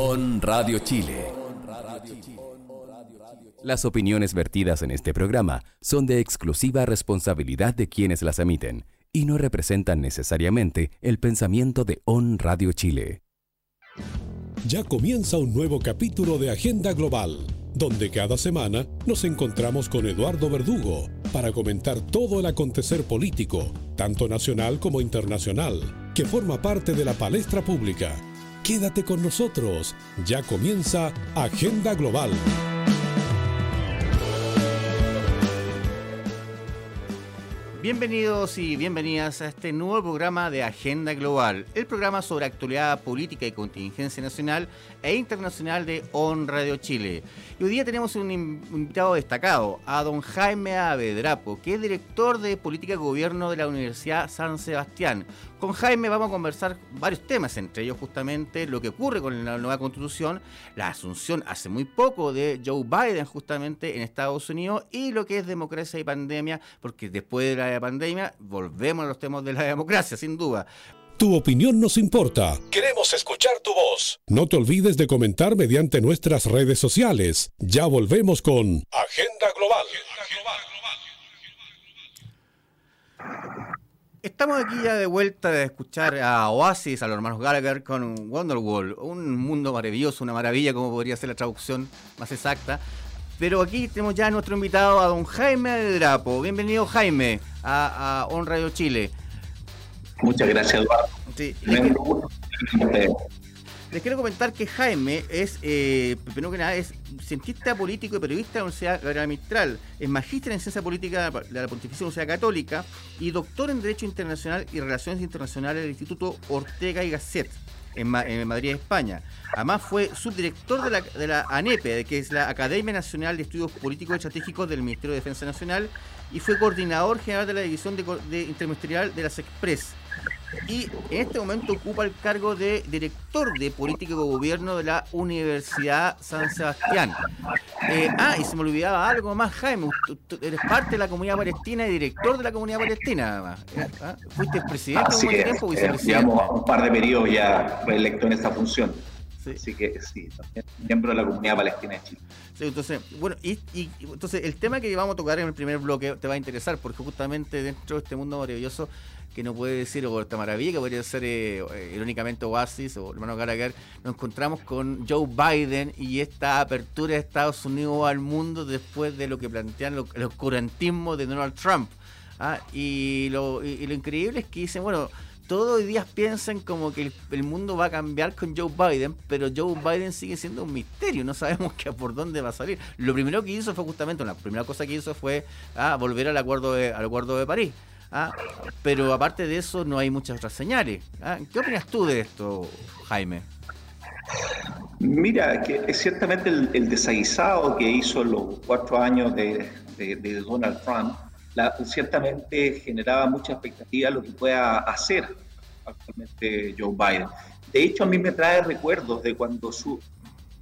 On Radio Chile. Las opiniones vertidas en este programa son de exclusiva responsabilidad de quienes las emiten y no representan necesariamente el pensamiento de On Radio Chile. Ya comienza un nuevo capítulo de Agenda Global, donde cada semana nos encontramos con Eduardo Verdugo para comentar todo el acontecer político, tanto nacional como internacional, que forma parte de la palestra pública. Quédate con nosotros, ya comienza Agenda Global. Bienvenidos y bienvenidas a este nuevo programa de Agenda Global, el programa sobre actualidad política y contingencia nacional e internacional de On Radio Chile. Y hoy día tenemos un invitado destacado, a don Jaime Avedrapo, que es director de política y gobierno de la Universidad San Sebastián. Con Jaime vamos a conversar varios temas, entre ellos justamente lo que ocurre con la nueva constitución, la asunción hace muy poco de Joe Biden justamente en Estados Unidos y lo que es democracia y pandemia, porque después de la pandemia volvemos a los temas de la democracia, sin duda. Tu opinión nos importa. Queremos escuchar tu voz. No te olvides de comentar mediante nuestras redes sociales. Ya volvemos con Agenda Global. Estamos aquí ya de vuelta de escuchar a Oasis, a los hermanos Gallagher con Wonderwall, un mundo maravilloso, una maravilla, como podría ser la traducción más exacta. Pero aquí tenemos ya a nuestro invitado, a don Jaime de Drapo. Bienvenido, Jaime, a, a On Radio Chile. Muchas gracias, Eduardo. Sí. Les, quiero, comentar que Jaime es, eh, primero que nada, es cientista político y periodista de la Universidad Gabriela Mistral, es magíster en ciencia política de la Pontificia Universidad Católica y doctor en Derecho Internacional y Relaciones Internacionales del Instituto Ortega y Gasset en, Madrid, España. Además fue subdirector de la, de la ANEPE, que es la Academia Nacional de Estudios Políticos y Estratégicos del Ministerio de Defensa Nacional, y fue coordinador general de la División de, de Interministerial de las Express y en este momento ocupa el cargo de director de política y gobierno de la Universidad San Sebastián. Eh, ah, y se me olvidaba algo más, Jaime, tú eres parte de la comunidad palestina y director de la comunidad palestina, además. Eh, ¿ah? ¿Fuiste presidente un buen tiempo? Eh, un par de periodos ya fue electo en esta función. Así que sí, también miembro de la comunidad palestina de Chile. Sí, entonces, bueno, y, entonces el tema que vamos a tocar en el primer bloque te va a interesar, porque justamente dentro de este mundo maravilloso que no puede decir, o esta maravilla que podría ser eh, irónicamente Oasis o hermano Gallagher, nos encontramos con Joe Biden y esta apertura de Estados Unidos al mundo después de lo que plantean los, el oscurantismo de Donald Trump. ¿ah? Y, lo, increíble es que dicen, bueno, todos hoy días piensan como que el, mundo va a cambiar con Joe Biden, pero Joe Biden sigue siendo un misterio, no sabemos que por dónde va a salir. Lo primero que hizo fue justamente, la primera cosa que hizo fue ah, volver al acuerdo al acuerdo de París. ¿Ah? pero aparte de eso no hay muchas otras señales. ¿ah? ¿Qué opinas tú de esto, Jaime? Mira, que ciertamente el, desaguisado que hizo los cuatro años de, Donald Trump, ciertamente generaba mucha expectativa lo que pueda hacer actualmente Joe Biden. De hecho, a mí me trae recuerdos de cuando su,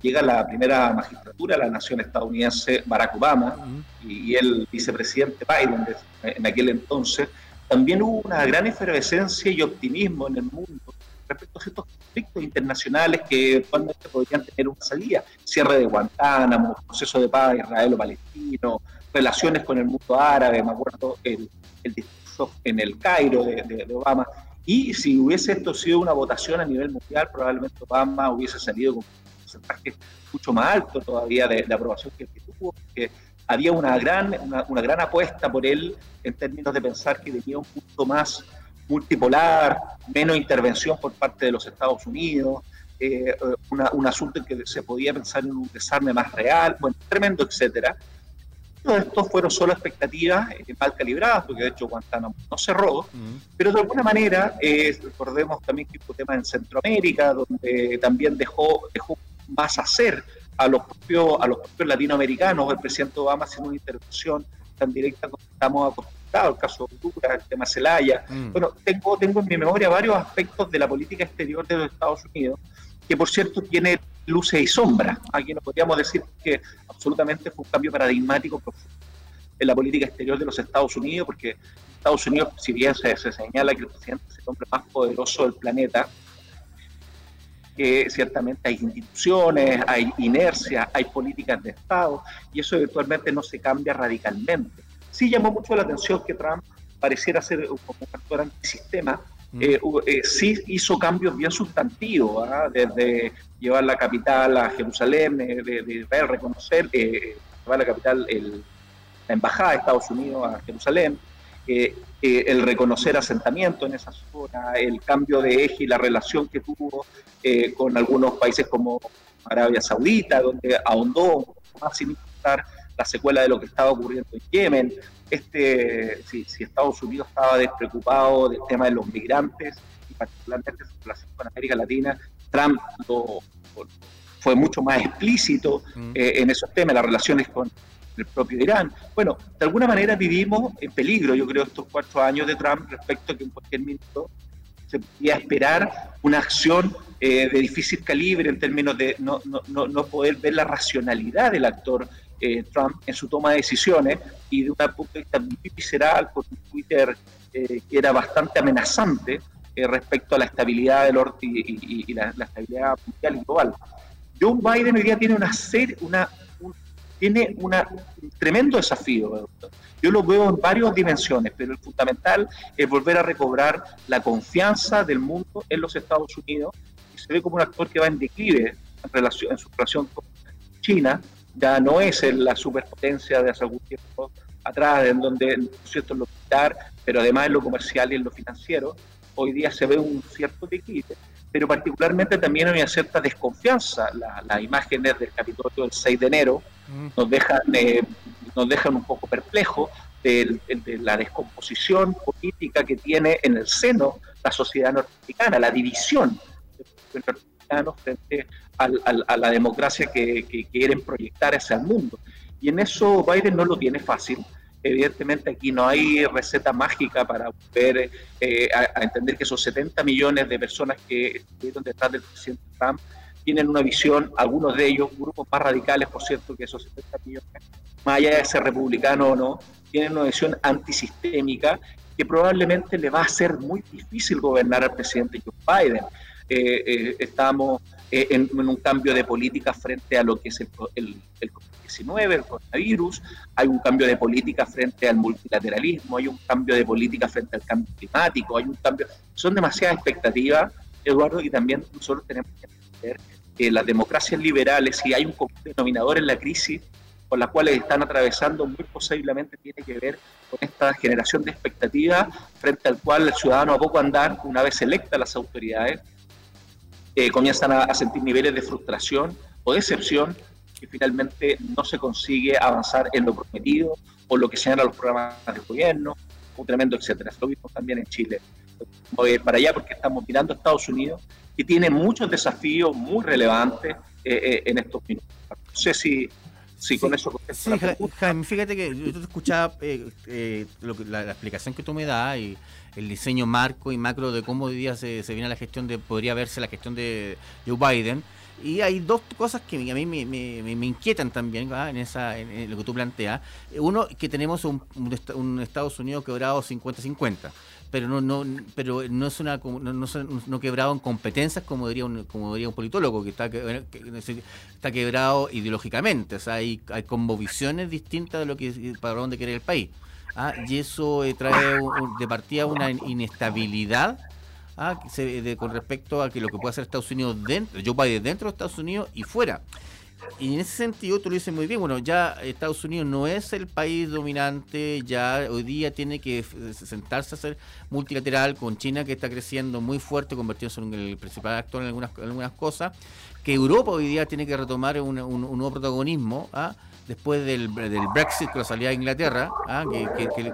llega la primera magistratura de la nación estadounidense, Barack Obama, y, el vicepresidente Biden en aquel entonces, también hubo una gran efervescencia y optimismo en el mundo respecto a ciertos conflictos internacionales que actualmente podrían tener una salida. Cierre de Guantánamo, proceso de paz israelo-palestino, relaciones con el mundo árabe, me acuerdo el, el discurso en el Cairo de, de Obama. Y si hubiese esto sido una votación a nivel mundial, probablemente Obama hubiese salido con porcentaje mucho más alto todavía de, aprobación que, tuvo, porque había una gran, una, gran apuesta por él en términos de pensar que tenía un punto más multipolar, menos intervención por parte de los Estados Unidos, eh, un asunto en que se podía pensar en un desarme más real, bueno, tremendo, etcétera. Todo esto fueron solo expectativas eh, mal calibradas, porque de hecho Guantánamo no cerró, pero de alguna manera, eh, recordemos también que hubo tema en Centroamérica, donde también dejó, dejó más hacer a los propios, a los propios latinoamericanos, el presidente Obama haciendo una intervención tan directa como estamos acostumbrados, el caso de Honduras, el tema Celaya. Mm. Bueno, tengo, tengo en mi memoria varios aspectos de la política exterior de los Estados Unidos, que por cierto tiene luces y sombras. Aquí no podríamos decir que absolutamente fue un cambio paradigmático en la política exterior de los Estados Unidos, porque Estados Unidos, si bien se, se señala que el presidente es el hombre más poderoso del planeta, que ciertamente hay instituciones, hay inercia, hay políticas de Estado, y eso eventualmente no se cambia radicalmente. Sí llamó mucho la atención que Trump pareciera ser como un actor antisistema, mm. eh, eh, sí hizo cambios bien sustantivos, ¿ah? desde llevar la capital a Jerusalén, eh, de, de, reconocer, llevar la capital, el, la embajada de Estados Unidos a Jerusalén, el reconocer asentamiento en esa zona, el cambio de eje y la relación que tuvo con algunos países como Arabia Saudita, donde ahondó más sin importar la secuela de lo que estaba ocurriendo en Yemen, este, si, Estados Unidos estaba despreocupado del tema de los migrantes y particularmente su relación con América Latina, Trump fue mucho más explícito mm. eh, en esos temas, las relaciones con el propio Irán. Bueno, de alguna manera vivimos en peligro, yo creo, estos cuatro años de Trump respecto a que en cualquier minuto se podía esperar una acción eh, de difícil calibre en términos de no, no, no poder ver la racionalidad del actor eh, Trump en su toma de decisiones y de una punto muy visceral un Twitter eh, que era bastante amenazante eh, respecto a la estabilidad del orden y, la, estabilidad mundial y global. Joe Biden hoy día tiene una serie, una, un, tiene un tremendo desafío. Yo lo veo en varias dimensiones, pero el fundamental es volver a recobrar la confianza del mundo en los Estados Unidos y se ve como un actor que va en declive en, relación, en su relación con China, ya no es la superpotencia de hace algún tiempo atrás, en donde, ¿no cierto?, en lo militar, pero además en lo comercial y en lo financiero, hoy día se ve un cierto declive, pero particularmente también hay una cierta desconfianza. las imágenes del Capitolio del 6 de enero mm. nos dejan, eh, nos dejan un poco perplejos de, la descomposición política que tiene en el seno la sociedad norteamericana, la división de los norteamericanos frente a la democracia que, quieren proyectar hacia el mundo. Y en eso Biden no lo tiene fácil. Evidentemente aquí no hay receta mágica para poder eh, a, entender que esos 70 millones de personas que estuvieron detrás del presidente Trump tienen una visión, algunos de ellos, grupos más radicales, por cierto, que esos 70 millones, más allá de ser republicano o no, tienen una visión antisistémica que probablemente le va a ser muy difícil gobernar al presidente Joe Biden. Eh, eh, estamos eh, en, un cambio de política frente a lo que es el, el, COVID-19, el coronavirus, hay un cambio de política frente al multilateralismo, hay un cambio de política frente al cambio climático, hay un cambio... Son demasiadas expectativas, Eduardo, y también nosotros tenemos que entender que las democracias liberales, si hay un denominador en la crisis, con las cuales están atravesando, muy posiblemente tiene que ver con esta generación de expectativas frente al cual el ciudadano a poco andar, una vez electa las autoridades, eh, comienzan a, sentir niveles de frustración o decepción que finalmente no se consigue avanzar en lo prometido o lo que sean los programas del gobierno, un tremendo etcétera. Lo vimos también en Chile. Voy para allá porque estamos mirando a Estados Unidos, que tiene muchos desafíos muy relevantes eh, eh, en estos minutos. No sé si Sí, con eso. Sí, Jaime, fíjate que yo te escuchaba la, la, explicación que tú me das y el diseño marco y macro de cómo hoy día se, viene la gestión de, podría verse la gestión de Joe Biden. Y hay dos cosas que a mí me, inquietan también en, esa, en, lo que tú planteas. Uno, que tenemos un, un Estados Unidos quebrado 50-50 pero no no pero no es una no, no, quebrado en competencias como diría un como diría un politólogo que está que, está quebrado ideológicamente o sea hay hay visiones distintas de lo que para dónde quiere el país ¿ah? y eso eh, trae de partida una inestabilidad ¿ah? con respecto a que lo que puede hacer Estados Unidos dentro, Joe Biden dentro de Estados Unidos y fuera. Y en ese sentido, tú lo dices muy bien, bueno, ya Estados Unidos no es el país dominante, ya hoy día tiene que sentarse a ser multilateral con China que está creciendo muy fuerte, convirtiéndose en el principal actor en algunas, algunas cosas, que Europa hoy día tiene que retomar un, nuevo protagonismo, ¿ah? después del, del, Brexit, con la salida de Inglaterra, ¿ah?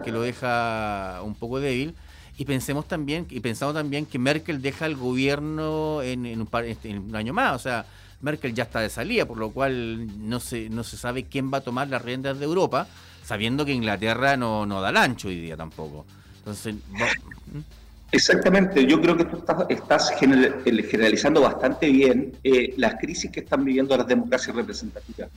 que, lo deja un poco débil. Y pensemos también, y pensamos también que Merkel deja el gobierno en, un, en un año más, o sea, Merkel ya está de salida, por lo cual no se, no se sabe quién va a tomar las riendas de Europa, sabiendo que Inglaterra no, no da el ancho hoy día tampoco. Entonces, Exactamente, yo creo que tú estás, estás generalizando bastante bien eh, las crisis que están viviendo las democracias representativas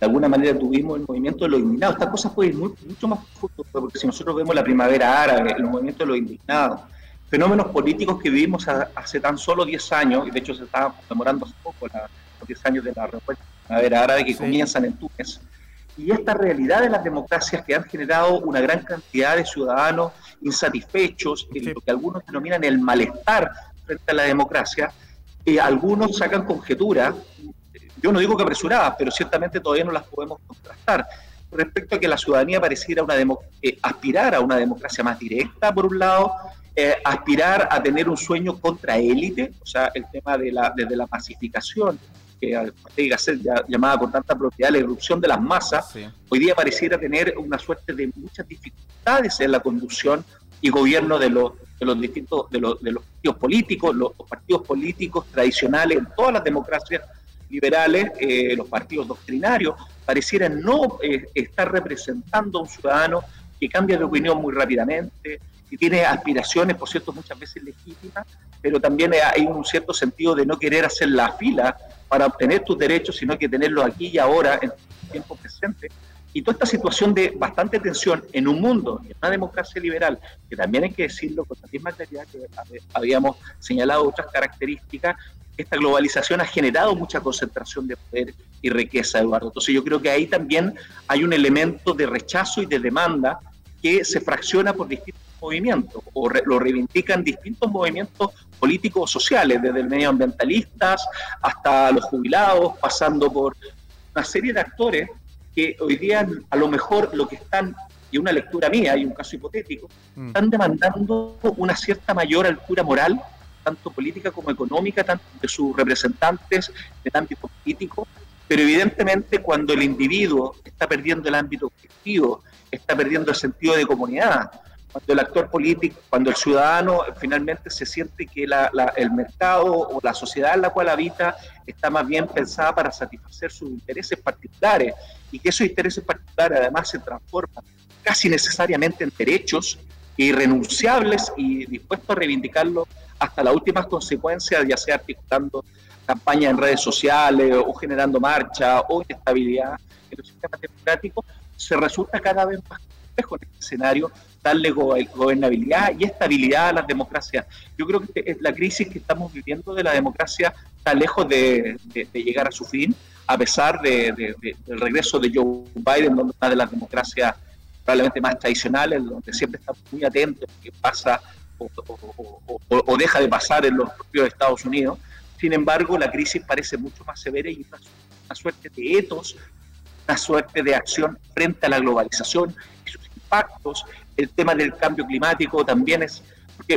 de alguna manera tuvimos el movimiento de los indignados. Estas cosas pueden ir mucho más profundo, porque si nosotros vemos la primavera árabe, el movimiento de los indignados, fenómenos políticos que vivimos hace tan solo 10 años, y de hecho se está conmemorando hace poco los 10 años de la Revuelta Árabe que comienzan en Túnez, y esta realidad de las democracias que han generado una gran cantidad de ciudadanos insatisfechos, en lo que algunos denominan el malestar frente a la democracia, y algunos sacan conjeturas, yo no digo que apresuradas, pero ciertamente todavía no las podemos contrastar, respecto a que la ciudadanía pareciera una eh, aspirar a una democracia más directa, por un lado, eh, aspirar a tener un sueño contra élite, o sea, el tema de la, desde la pacificación, que llega a ser llamada con tanta propiedad la irrupción de las masas, hoy día pareciera tener una suerte de muchas dificultades en la conducción y gobierno de los, de los distintos de los, de los partidos políticos, los, partidos políticos tradicionales en todas las democracias liberales, eh, los partidos doctrinarios, parecieran no eh, estar representando a un ciudadano que cambia de opinión muy rápidamente, que tiene aspiraciones, por cierto, muchas veces legítimas, pero también hay un cierto sentido de no querer hacer la fila para obtener tus derechos, sino que tenerlos aquí y ahora, en tiempo presente. Y toda esta situación de bastante tensión en un mundo, en una democracia liberal, que también hay que decirlo con la misma claridad que habíamos señalado otras características, esta globalización ha generado mucha concentración de poder y riqueza, Eduardo. Entonces yo creo que ahí también hay un elemento de rechazo y de demanda que se fracciona por distintos movimientos o lo reivindican distintos movimientos políticos o sociales, desde el medioambientalistas hasta los jubilados, pasando por una serie de actores que hoy día a lo mejor lo que están, y una lectura mía y un caso hipotético, mm. están demandando una cierta mayor altura moral, tanto política como económica, tanto de sus representantes del ámbito político, pero evidentemente cuando el individuo está perdiendo el ámbito objetivo, está perdiendo el sentido de comunidad, cuando el actor político, cuando el ciudadano finalmente se siente que el mercado o la sociedad en la cual habita está más bien pensada para satisfacer sus intereses particulares y que esos intereses particulares además se transforman casi necesariamente en derechos irrenunciables y dispuestos a reivindicarlos hasta las últimas consecuencias, ya sea articulando campañas en redes sociales o generando marcha o inestabilidad en los sistemas democráticos, se resulta cada vez más complejo en este escenario darle gobernabilidad y estabilidad a las democracias. Yo creo que la crisis que estamos viviendo de la democracia está lejos de, llegar a su fin, a pesar de, del regreso de Joe Biden, donde una de las democracias probablemente más tradicionales, donde siempre estamos muy atentos a qué pasa o, deja de pasar en los propios Estados Unidos. Sin embargo, la crisis parece mucho más severa y una, una suerte de etos, una suerte de acción frente a la globalización y sus impactos el tema del cambio climático también es,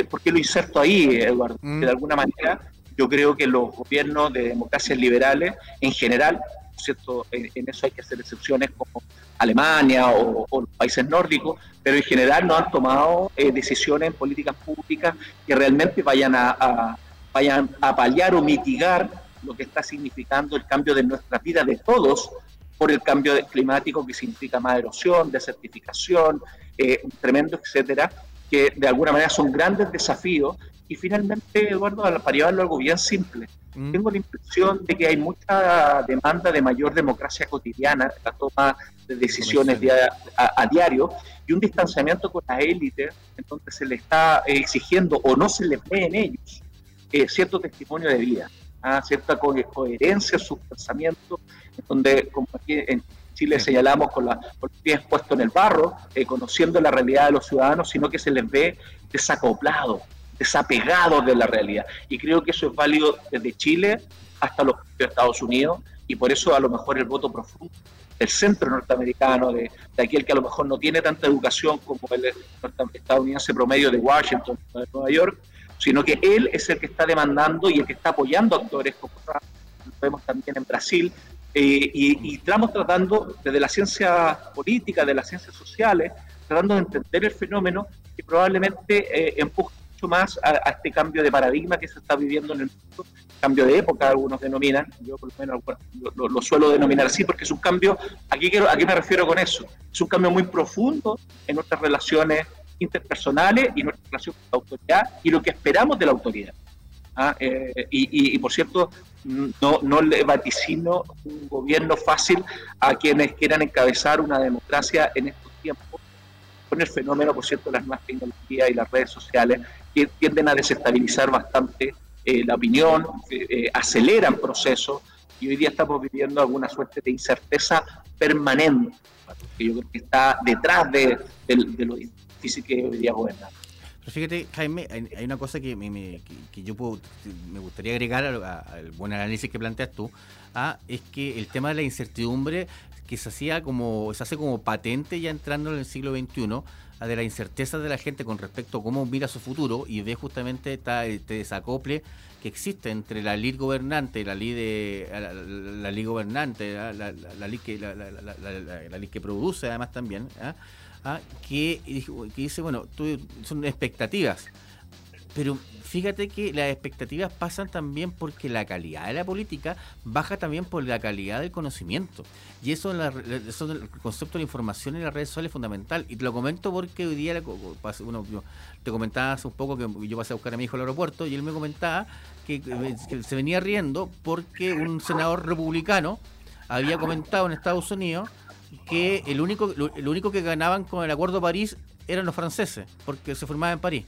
¿por qué, lo inserto ahí, Eduardo? Mm. de alguna manera yo creo que los gobiernos de democracias liberales en general, ¿cierto? En, eso hay que hacer excepciones como Alemania o, los países nórdicos, pero en general no han tomado eh, decisiones en políticas públicas que realmente vayan a, vayan a paliar o mitigar lo que está significando el cambio de nuestra vida de todos por el cambio climático que significa más erosión, desertificación, eh, tremendo, etcétera, que de alguna manera son grandes desafíos. Y finalmente, Eduardo, para llevarlo algo bien simple, mm. tengo la impresión de que hay mucha demanda de mayor democracia cotidiana, la toma de decisiones a, diario, y un distanciamiento con la élite, entonces se le está exigiendo o no se les ve en ellos eh, cierto testimonio de vida, ¿ah? cierta coherencia en sus pensamientos, donde como aquí en Chile señalamos con, la, los pies puestos en el barro, eh, conociendo la realidad de los ciudadanos, sino que se les ve desacoplados, desapegados de la realidad. Y creo que eso es válido desde Chile hasta los Estados Unidos, y por eso a lo mejor el voto profundo del centro norteamericano, de, aquel que a lo mejor no tiene tanta educación como el estadounidense promedio de Washington, de Nueva York, sino que él es el que está demandando y el que está apoyando actores como lo vemos también en Brasil, eh, y, estamos tratando desde la ciencia política, de las ciencias sociales, tratando de entender el fenómeno que probablemente eh, empuja mucho más a, este cambio de paradigma que se está viviendo en el mundo, cambio de época, algunos denominan, yo por lo menos lo, suelo denominar así, porque es un cambio, aquí quiero, ¿a qué me refiero con eso? Es un cambio muy profundo en nuestras relaciones interpersonales y nuestra relación con la autoridad y lo que esperamos de la autoridad. ¿ah? Eh, y, por cierto, no, no le vaticino un gobierno fácil a quienes quieran encabezar una democracia en estos tiempos, con el fenómeno, por cierto, de las nuevas tecnologías y las redes sociales, tienden a desestabilizar bastante la opinión, aceleran procesos y hoy día estamos viviendo alguna suerte de incerteza permanente, que yo creo que está detrás de, lo difícil que hoy día gobernar. Pero fíjate, Jaime, hay una cosa que, me, yo puedo, me gustaría agregar al, buen análisis que planteas tú, ah, es que el tema de la incertidumbre que se hacía como, se hace como patente ya entrando en el siglo XXI, ah, de la incerteza de la gente con respecto a cómo mira su futuro y ve justamente este desacople que existe entre la ley gobernante la ley de la, ley gobernante, la, la, ley que la, ley que produce además también, ¿ah? ¿Ah? que, que, dice bueno son expectativas, pero fíjate que las expectativas pasan también porque la calidad de la política baja también por la calidad del conocimiento. Y eso, en el concepto de la información en las redes sociales es fundamental. Y te lo comento porque hoy día, uno, te comentaba hace un poco que yo pasé a buscar a mi hijo al aeropuerto y él me comentaba que se venía riendo porque un senador republicano había comentado en Estados Unidos que el único, lo único que ganaban con el Acuerdo de París eran los franceses, porque se formaba en París.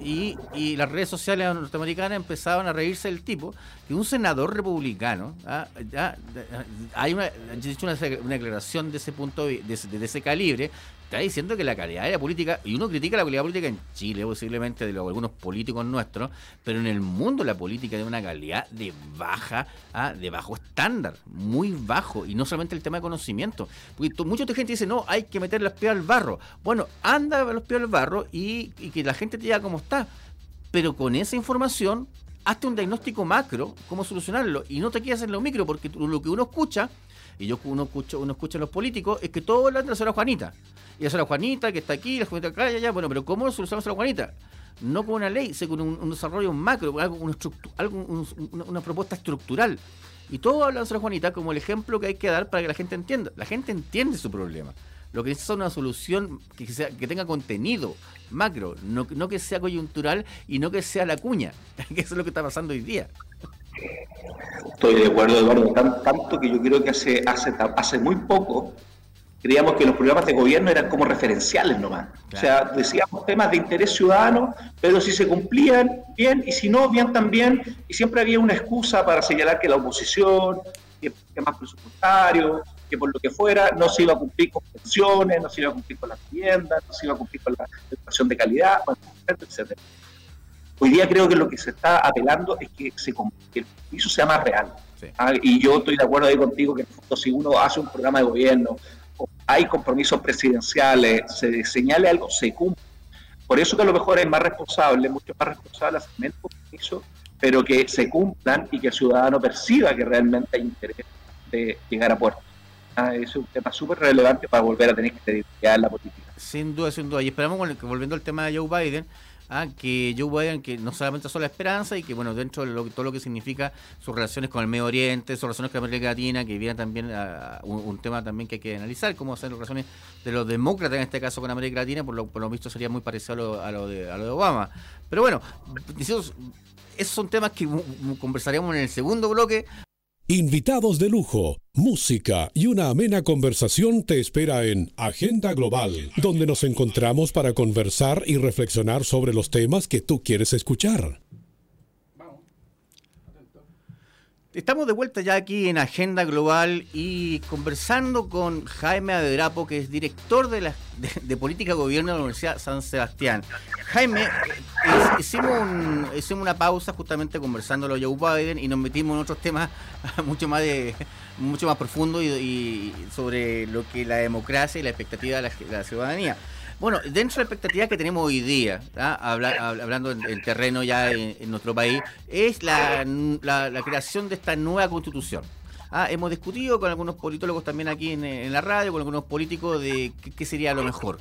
Y, las redes sociales norteamericanas empezaban a reírse del tipo que un senador republicano, ¿ah? hay una, una, declaración de ese punto, de ese calibre, está diciendo que la calidad de la política, y uno critica la calidad política en Chile, posiblemente de algunos políticos nuestros, pero en el mundo la política de una calidad de baja, ¿ah? de bajo estándar, muy bajo, y no solamente el tema de conocimiento. Porque mucha gente dice, no, hay que meter los pies al barro. Bueno, anda los pies al barro y, que la gente te diga cómo está. Pero con esa información, hazte un diagnóstico macro, cómo solucionarlo, y no te quedes en lo micro, porque lo que uno escucha, y yo uno escucha, uno escucha a los políticos, es que todo hablan de la señora Juanita y la Juanita que está aquí, la Juanita acá, ya, bueno, pero ¿cómo solucionamos a la Juanita? No con una ley, sino con un, desarrollo macro, algo, una propuesta estructural. Y todo habla de la Juanita como el ejemplo que hay que dar para que la gente entienda. La gente entiende su problema. Lo que necesita es una solución que tenga contenido macro, no, no que sea coyuntural y no que sea la cuña, que eso es lo que está pasando hoy día. Estoy de acuerdo, Eduardo, tanto que yo creo que hace, hace, hace muy poco creíamos que los programas de gobierno eran como referenciales nomás. O sea, decíamos temas de interés ciudadano, pero si se cumplían, bien, y si no, bien también, y siempre había una excusa para señalar que la oposición, que temas presupuestarios, que por lo que fuera, no se iba a cumplir con pensiones, no se iba a cumplir con las viviendas, no se iba a cumplir con la educación de calidad, etcétera, etcétera. Hoy día creo que lo que se está apelando es que, se, que el compromiso sea más real. Ah, y yo estoy de acuerdo ahí contigo que si uno hace un programa de gobierno, hay compromisos presidenciales, se señale algo, se cumple. Por eso que a lo mejor es más responsable, mucho más responsable hacer menos compromisos, pero que se cumplan y que el ciudadano perciba que realmente hay interés de llegar a puerto. Ah, es un tema súper relevante para volver a tener que en la política. Sin duda, sin duda. Y esperamos, volviendo al tema de Joe Biden, ¿ah? que Joe Biden, que no solamente son la esperanza y que, bueno, dentro de todo lo que significa sus relaciones con el Medio Oriente, sus relaciones con América Latina, que viene también un, tema también que hay que analizar, cómo son las relaciones de los demócratas en este caso con América Latina, por lo, lo visto sería muy parecido a lo, de, a lo de Obama. Pero bueno, esos son temas que conversaríamos en el segundo bloque, Invitados de lujo, música y una amena conversación te espera en Agenda Global, donde nos encontramos para conversar y reflexionar sobre los temas que tú quieres escuchar. Estamos de vuelta ya aquí en Agenda Global y conversando con Jaime Adedrapo, que es director de, la, de, Política de Gobierno de la Universidad San Sebastián. Jaime, hicimos, hicimos una pausa justamente conversando con Joe Biden y nos metimos en otros temas mucho más de mucho más profundo y, sobre lo que la democracia y la expectativa de la ciudadanía. Bueno, dentro de la expectativa que tenemos hoy día, ¿ah? hablando en, terreno ya en, nuestro país, es la, creación de esta nueva constitución. ¿ah? hemos discutido con algunos politólogos también aquí en, la radio, con algunos políticos de qué sería lo mejor.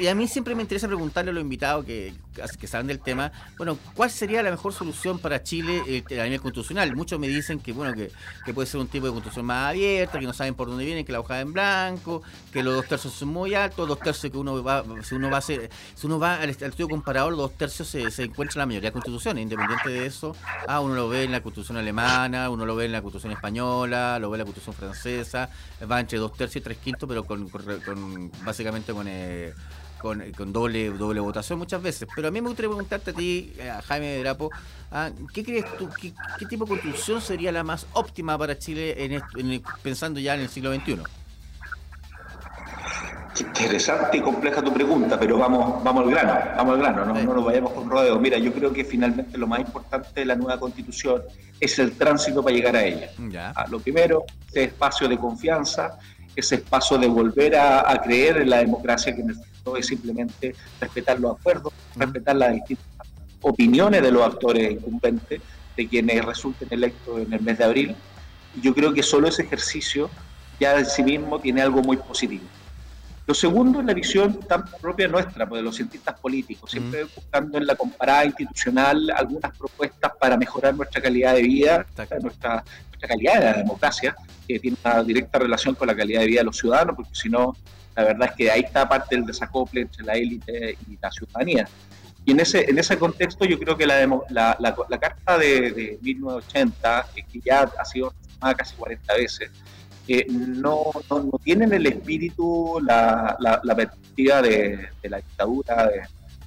Y a mí siempre me interesa preguntarle a los invitados que, que saben del tema, bueno, ¿cuál sería la mejor solución para Chile eh, a nivel constitucional? Muchos me dicen que, bueno, que, puede ser un tipo de constitución más abierta, que no saben por dónde viene, que la hoja en blanco, que los dos tercios son muy altos, dos tercios que uno va, si uno va a hacer, si uno va al, estudio comparador, los dos tercios se, se encuentra en la mayoría de constituciones, independiente de eso, ah, uno lo ve en la constitución alemana, uno lo ve en la constitución española, lo ve en la constitución francesa, va entre dos tercios y tres quintos, pero con, básicamente con... Eh, con, doble, doble votación muchas veces. Pero a mí me gustaría preguntarte a ti, a Jaime Drapo, ah, ¿qué crees tú, qué, tipo de constitución sería la más óptima para Chile en, pensando ya en el siglo XXI? Interesante y compleja tu pregunta, pero vamos, vamos al grano, vamos al grano, no, no nos vayamos con rodeos. Mira, yo creo que finalmente lo más importante de la nueva constitución es el tránsito para llegar a ella. Ah, lo primero, ese espacio de confianza, ese espacio de volver a, creer en la democracia, que no es simplemente respetar los acuerdos, respetar las distintas opiniones de los actores incumbentes, de quienes resulten electos en el mes de abril. Y yo creo que solo ese ejercicio ya en sí mismo tiene algo muy positivo. Lo segundo es la visión tan propia nuestra, pues, de los cientistas políticos, siempre buscando en la comparada institucional algunas propuestas para mejorar nuestra calidad de vida, nuestra, nuestra calidad de la democracia, que tiene una directa relación con la calidad de vida de los ciudadanos, porque si no, la verdad es que ahí está parte del desacople entre la élite y la ciudadanía. Y en ese, en ese contexto yo creo que la, la, la, carta de, de 1980, que ya ha sido casi 40 veces, que no, no, tienen el espíritu, la, la, perspectiva de, la dictadura de,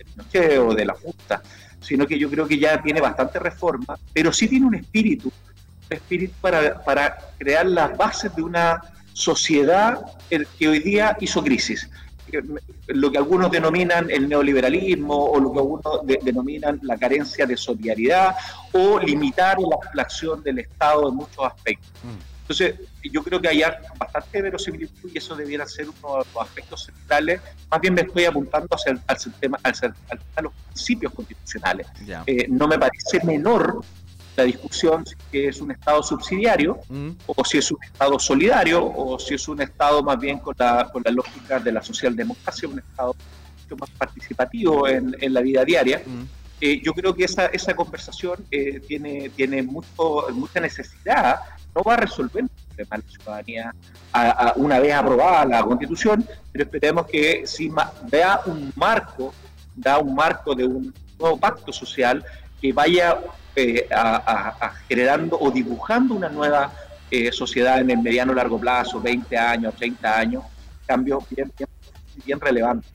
Pinochet o de la Junta, sino que yo creo que ya tiene bastante reforma, pero sí tiene un espíritu, un espíritu para, para crear las bases de una sociedad que hoy día hizo crisis lo que algunos denominan el neoliberalismo o lo que algunos denominan la carencia de solidaridad o limitar la, acción del Estado en muchos aspectos. Mm. Entonces, yo creo que hay bastante verosimilitud y eso debiera ser uno de los aspectos centrales. Más bien me estoy apuntando hacia el, al, tema, al, a los principios constitucionales. Eh, no me parece menor la discusión si es un Estado subsidiario mm. o si es un Estado solidario o si es un Estado más bien con la, con la lógica de la socialdemocracia, un Estado mucho más participativo en, en la vida diaria. Mm. Eh, yo creo que esa, esa conversación eh, tiene, tiene mucho, mucha necesidad no va a resolver el problema de la ciudadanía una vez aprobada la constitución, pero esperemos que si vea un marco, da un marco de un nuevo pacto social que vaya eh, a, generando o dibujando una nueva eh, sociedad en el mediano largo plazo, 20 años, 30 años, cambios bien, bien, relevantes.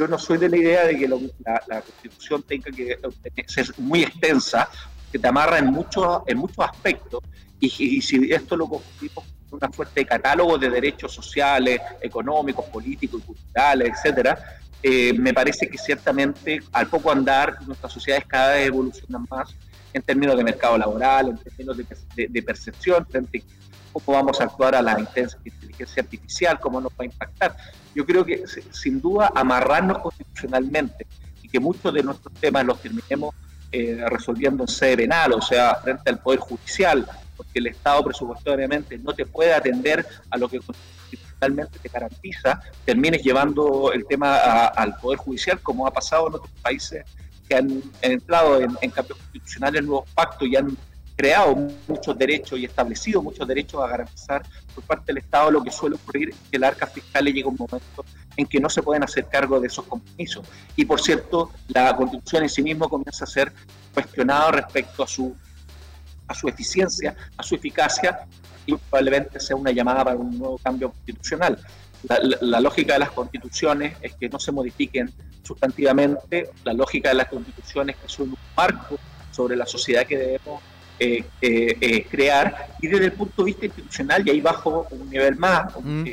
Yo no soy de la idea de que la, constitución tenga que ser muy extensa, que te amarra en muchos, en muchos aspectos, y, si esto lo convertimos en una suerte de catálogo de derechos sociales, económicos, políticos culturales, etcétera, eh, me parece que ciertamente al poco andar nuestras sociedades cada vez evolucionan más en términos de mercado laboral, en términos de, percepción frente a cómo vamos a actuar a la inteligencia artificial, cómo nos va a impactar. Yo creo que sin duda amarrarnos constitucionalmente y que muchos de nuestros temas los terminemos eh, resolviendo en sede penal, o sea, frente al Poder Judicial, porque el Estado presupuestariamente no te puede atender a lo que constitucionalmente te garantiza, termines llevando el tema al Poder Judicial, como ha pasado en otros países que han, entrado en, cambios constitucionales, nuevos pactos y han creado muchos derechos y establecido muchos derechos a garantizar por parte del Estado lo que suele ocurrir, que el arca fiscal llega un momento en que no se pueden hacer cargo de esos compromisos. Y por cierto, la Constitución en sí mismo comienza a ser cuestionada respecto a su a su eficiencia, a su eficacia y probablemente sea una llamada para un nuevo cambio constitucional. La, lógica de las constituciones es que no se modifiquen sustantivamente, la lógica de las constituciones es que son un marco sobre la sociedad que debemos eh, eh, eh, crear y desde el punto de vista institucional, y ahí bajo un nivel más, mm.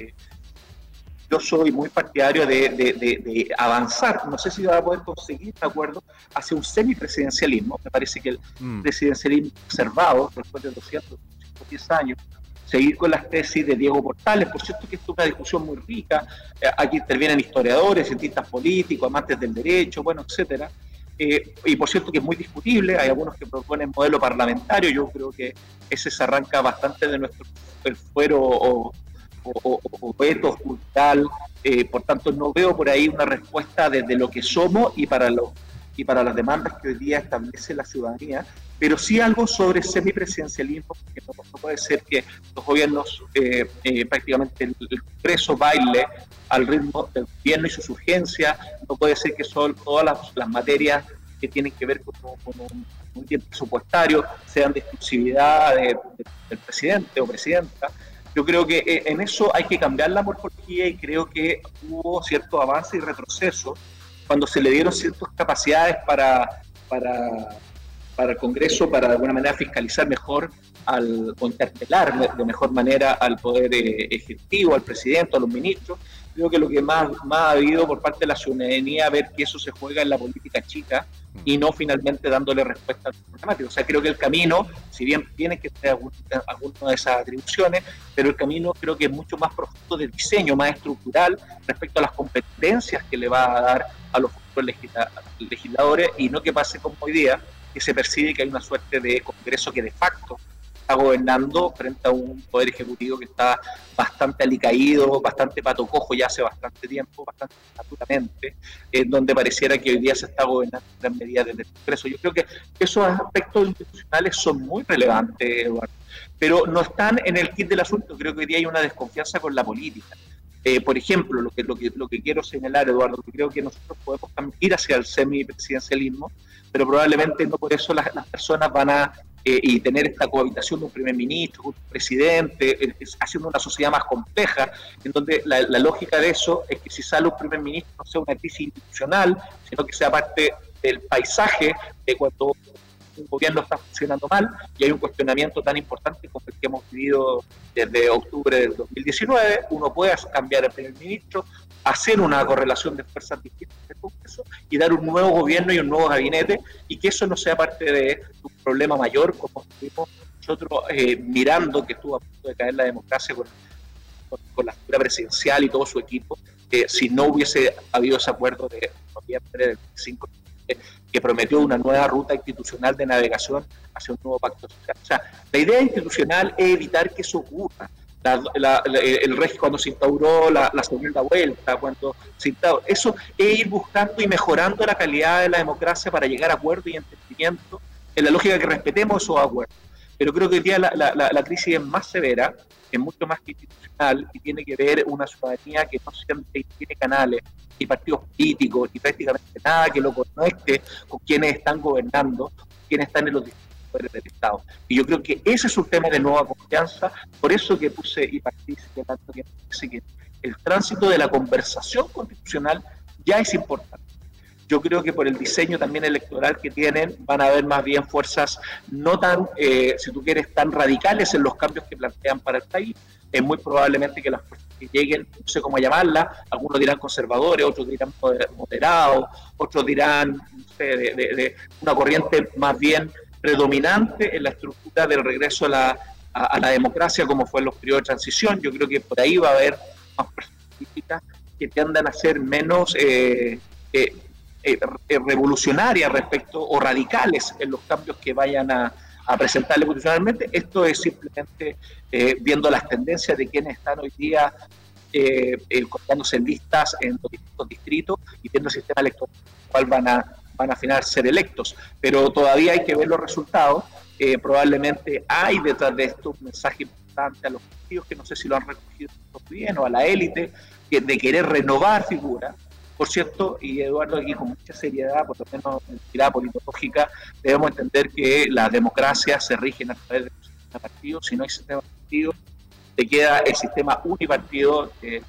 yo soy muy partidario de, avanzar, no sé si va a poder conseguir un acuerdo hacia un semipresidencialismo, me parece que el mm. presidencialismo observado después de 200, 210 años, seguir con las tesis de Diego Portales, por cierto que esto es una discusión muy rica, eh, aquí intervienen historiadores, cientistas políticos, amantes del derecho, bueno, etcétera, eh, y por cierto que es muy discutible, hay algunos que proponen modelo parlamentario, yo creo que ese se arranca bastante de nuestro fuero o, o, cultural. Eh, por tanto, no veo por ahí una respuesta desde lo que somos y para, lo, y para las demandas que hoy día establece la ciudadanía, pero sí algo sobre semipresidencialismo, porque no, puede ser que los gobiernos, eh, eh, prácticamente el, Congreso baile al ritmo del gobierno y sus urgencias, no puede ser que son todas las, materias que tienen que ver con, un, un tiempo presupuestario sean de exclusividad del presidente o presidenta. Yo creo que eh, en eso hay que cambiar la morfología y creo que hubo cierto avance y retroceso cuando se le dieron ciertas capacidades para, para, para el Congreso, para de alguna manera fiscalizar mejor al, o interpelar de mejor manera al Poder eh, Ejecutivo, al presidente, a los ministros. Creo que lo que más, más ha habido por parte de la ciudadanía ver que eso se juega en la política chica y no finalmente dándole respuesta al problemático. O sea, creo que el camino, si bien tiene que tener algunas de esas atribuciones, pero el camino creo que es mucho más profundo de diseño, más estructural respecto a las competencias que le va a dar a los legisladores y no que pase como hoy día, que se percibe que hay una suerte de Congreso que de facto está gobernando frente a un poder ejecutivo que está bastante alicaído, bastante patocojo ya hace bastante tiempo, bastante naturalmente, en donde pareciera que hoy día se está gobernando en medidas desde el Congreso. Yo creo que esos aspectos institucionales son muy relevantes, Eduardo, pero no están en el kit del asunto. Creo que hoy día hay una desconfianza con la política. Eh, por ejemplo, lo que, lo, que, lo que quiero señalar, Eduardo, que creo que nosotros podemos ir hacia el semipresidencialismo, pero probablemente no por eso las, personas van a eh, y tener esta cohabitación de un primer ministro, un presidente, eh, haciendo una sociedad más compleja, en donde la, lógica de eso es que si sale un primer ministro no sea una crisis institucional, sino que sea parte del paisaje de cuando un gobierno está funcionando mal y hay un cuestionamiento tan importante como el que hemos vivido desde octubre del 2019, uno puede cambiar el primer ministro, hacer una correlación de fuerzas distintas del Congreso y dar un nuevo gobierno y un nuevo gabinete y que eso no sea parte de un problema mayor como estuvimos nosotros eh, mirando que estuvo a punto de caer la democracia con, la figura presidencial y todo su equipo, eh, si no hubiese habido ese acuerdo de noviembre del 25 que prometió una nueva ruta institucional de navegación hacia un nuevo pacto social. O sea, la idea institucional es evitar que eso ocurra el régimen cuando se instauró la, segunda vuelta, cuando se instauró, eso es ir buscando y mejorando la calidad de la democracia para llegar a acuerdos y entendimiento en la lógica que respetemos esos acuerdos. Pero creo que hoy día la, la, crisis es más severa, es mucho más institucional y tiene que ver una ciudadanía que no siempre tiene canales y partidos políticos y prácticamente nada que lo conecte con quienes están gobernando, quienes están en los distintos del Estado. Y yo creo que ese es un tema de nueva confianza, por eso que puse y participe tanto que que el tránsito de la conversación constitucional ya es importante. Yo creo que por el diseño también electoral que tienen van a haber más bien fuerzas no tan, eh, si tú quieres, tan radicales en los cambios que plantean para el país. Es muy probablemente que las fuerzas que lleguen, no sé cómo llamarlas, algunos dirán conservadores, otros dirán moderados, otros dirán no sé, de una corriente más bien predominante en la estructura del regreso a la, a, la democracia como fue en los periodos de transición. Yo creo que por ahí va a haber más políticas que tiendan a ser menos eh, eh, eh, revolucionarias respecto o radicales en los cambios que vayan a, a presentarle. Esto es simplemente viendo las tendencias de quienes están hoy día eh, en listas en distintos distritos y viendo el sistema electoral cual van a van a final ser electos, pero todavía hay que ver los resultados. Eh, probablemente hay detrás de esto un mensaje importante a los partidos que no sé si lo han recogido bien o a la élite de querer renovar figuras. Por cierto, y Eduardo aquí con mucha seriedad, por lo menos en mirada politológica, debemos entender que las democracias se rigen a través de sistema partido. Si no hay sistema partido, te queda el sistema unipartido. Eh,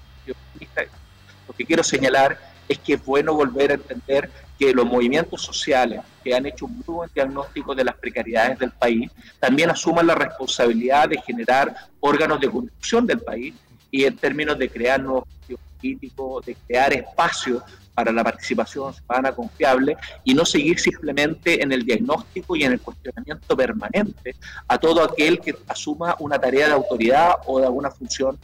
lo que quiero señalar es que es bueno volver a entender que los movimientos sociales que han hecho un muy buen diagnóstico de las precariedades del país también asuman la responsabilidad de generar órganos de conducción del país y en términos de crear nuevos partidos políticos, de crear espacios para la participación ciudadana confiable y no seguir simplemente en el diagnóstico y en el cuestionamiento permanente a todo aquel que asuma una tarea de autoridad o de alguna función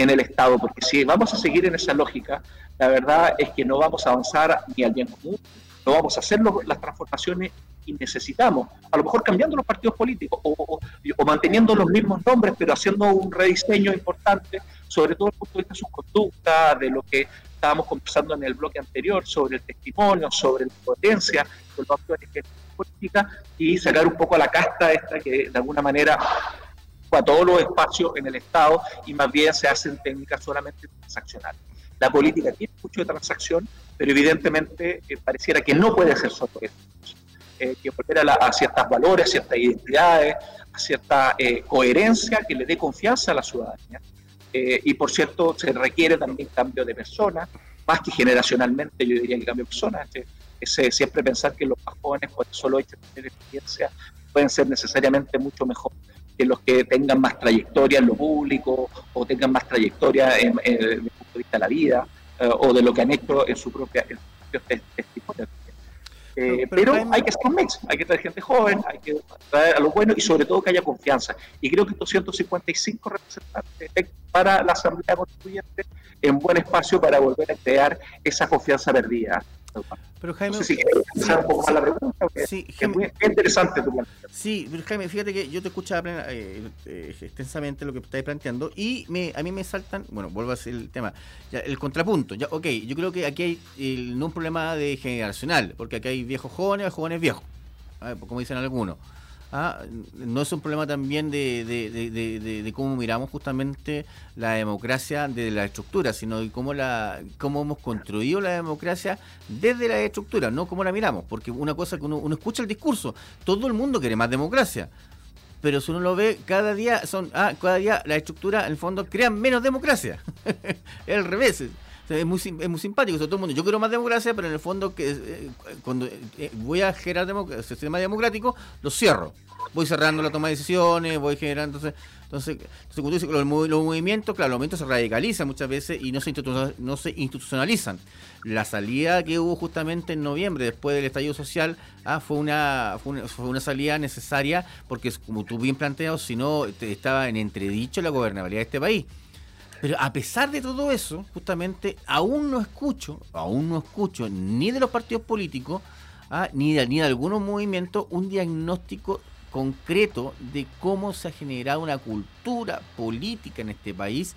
en el Estado, porque si vamos a seguir en esa lógica, la verdad es que no vamos a avanzar ni al bien común, no vamos a hacer las transformaciones y necesitamos, a lo mejor cambiando los partidos políticos o, manteniendo los mismos nombres, pero haciendo un rediseño importante, sobre todo desde el punto de vista de sus conductas, de lo que estábamos conversando en el bloque anterior, sobre el testimonio, sobre la potencia de los actores que política y sacar un poco a la casta esta que de alguna manera a todos los espacios en el Estado y más bien se hacen técnicas solamente transaccionales. La política tiene mucho de transacción, pero evidentemente eh, pareciera que no puede ser solo eso. Eh, que volver a, a, ciertos valores, a ciertas identidades, a cierta eh, coherencia que le dé confianza a la ciudadanía. Eh, y por cierto, se requiere también cambio de personas, más que generacionalmente, yo diría que cambio de personas. Ese, siempre pensar que los más jóvenes, por solo hecho de tener experiencia, pueden ser necesariamente mucho mejor que los que tengan más trayectoria en lo público o tengan más trayectoria en, desde el punto de vista de la vida eh, o de lo que han hecho en su propia testimonio. Eh, pero, hay que ser un mix, hay que traer gente joven, hay que traer a los buenos y sobre todo que haya confianza. Y creo que estos 155 representantes para la Asamblea Constituyente es un buen espacio para volver a crear esa confianza perdida. Pero Jaime, no sé si un poco más la pregunta, sí, es muy interesante tu Sí, pero Jaime, fíjate que yo te escuchaba eh, eh, extensamente lo que estáis planteando y me, a mí me saltan, bueno, vuelvo a hacer el tema, ya, el contrapunto. Ya, ok, yo creo que aquí hay no un problema de generacional, porque aquí hay viejos jóvenes, jóvenes viejos, como dicen algunos. ¿Ah? no es un problema también de, de, cómo miramos justamente la democracia desde la estructura, sino de cómo, la, cómo hemos construido la democracia desde la estructura, no cómo la miramos. Porque una cosa que uno, escucha el discurso, todo el mundo quiere más democracia. Pero si uno lo ve, cada día son ah, cada día la estructura, en el fondo, crean menos democracia. es al revés es muy, es muy simpático. todo mundo, yo quiero más democracia, pero en el fondo, que eh, cuando eh, voy a generar el sistema democrático, lo cierro. Voy cerrando la toma de decisiones, voy generando. Entonces, entonces, entonces los, movimientos, claro, los movimientos se radicalizan muchas veces y no se, no se institucionalizan. La salida que hubo justamente en noviembre, después del estallido social, ah, fue, una, fue, una, salida necesaria porque, como tú bien planteado, si no, estaba en entredicho la gobernabilidad de este país. Pero a pesar de todo eso, justamente aún no escucho, aún no escucho ni de los partidos políticos, ah, ni, de, ni de algunos movimientos un diagnóstico concreto de cómo se ha generado una cultura política en este país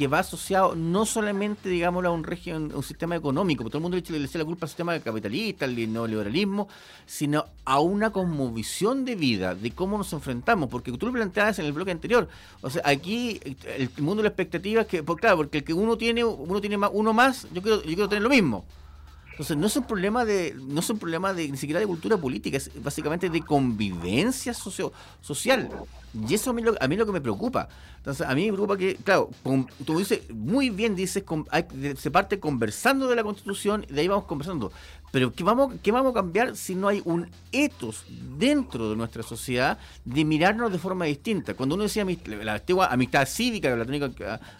que va asociado no solamente, digamos, a un régimen, un sistema económico, porque todo el mundo le echa la culpa al sistema capitalista, al neoliberalismo, sino a una conmovisión de vida, de cómo nos enfrentamos, porque tú lo planteabas en el bloque anterior, o sea, aquí el mundo de la expectativa es que, pues claro, porque el que uno tiene, uno tiene más, uno más, yo quiero, yo quiero tener lo mismo. Entonces, no es un problema de, no es un problema de ni siquiera de cultura política, es básicamente de convivencia socio, social. Y eso a mí, lo, a mí lo que me preocupa. Entonces, a mí me preocupa que, claro, tú dices, muy bien dices, se parte conversando de la Constitución, y de ahí vamos conversando. Pero ¿qué vamos, ¿qué vamos a cambiar si no hay un etos dentro de nuestra sociedad de mirarnos de forma distinta? Cuando uno decía la antigua amistad cívica, la tónica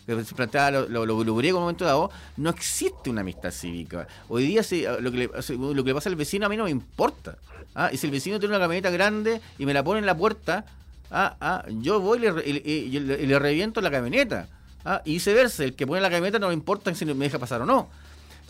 que se planteaba lo, lo, griego en un momento dado, no existe una amistad cívica. Hoy día lo, que le, lo que le pasa al vecino a mí no me importa. ¿ah? Y si el vecino tiene una camioneta grande y me la pone en la puerta, ah, ah, yo voy y le, reviento la camioneta. ¿ah? Y viceversa, el que pone la camioneta no me importa si me deja pasar o no.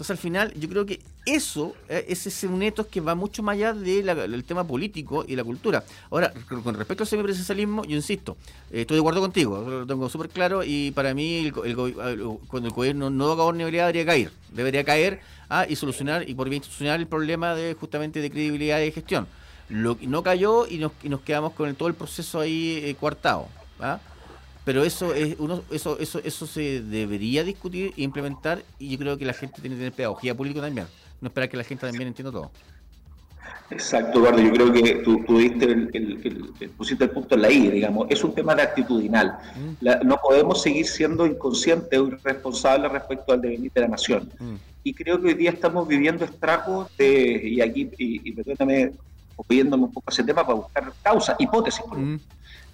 Entonces, al final, yo creo que eso eh, es ese un que va mucho más allá del tema político y la cultura. Ahora, con respecto al semipresidencialismo, yo insisto, eh, estoy de acuerdo contigo, lo tengo súper claro y para mí, el, cuando el gobierno no da gobernabilidad, debería caer. Debería caer ah, y solucionar, y por bien solucionar el problema de justamente de credibilidad y de gestión. Lo, no cayó y nos, y nos quedamos con todo el proceso ahí eh, coartado. ¿ah? Pero eso es uno eso eso eso se debería discutir e implementar y yo creo que la gente tiene que tener pedagogía política también no esperar que la gente también entienda todo Exacto, Eduardo. Yo creo que tú, diste el, pusiste el punto en la I, digamos. Es un tema de actitudinal. Mm. no podemos seguir siendo inconscientes o irresponsables respecto al devenir de la nación. Mm. Y creo que hoy día estamos viviendo estragos de, y aquí, y, y perdóname, pidiéndome un poco ese tema para buscar causas, hipótesis. Por mm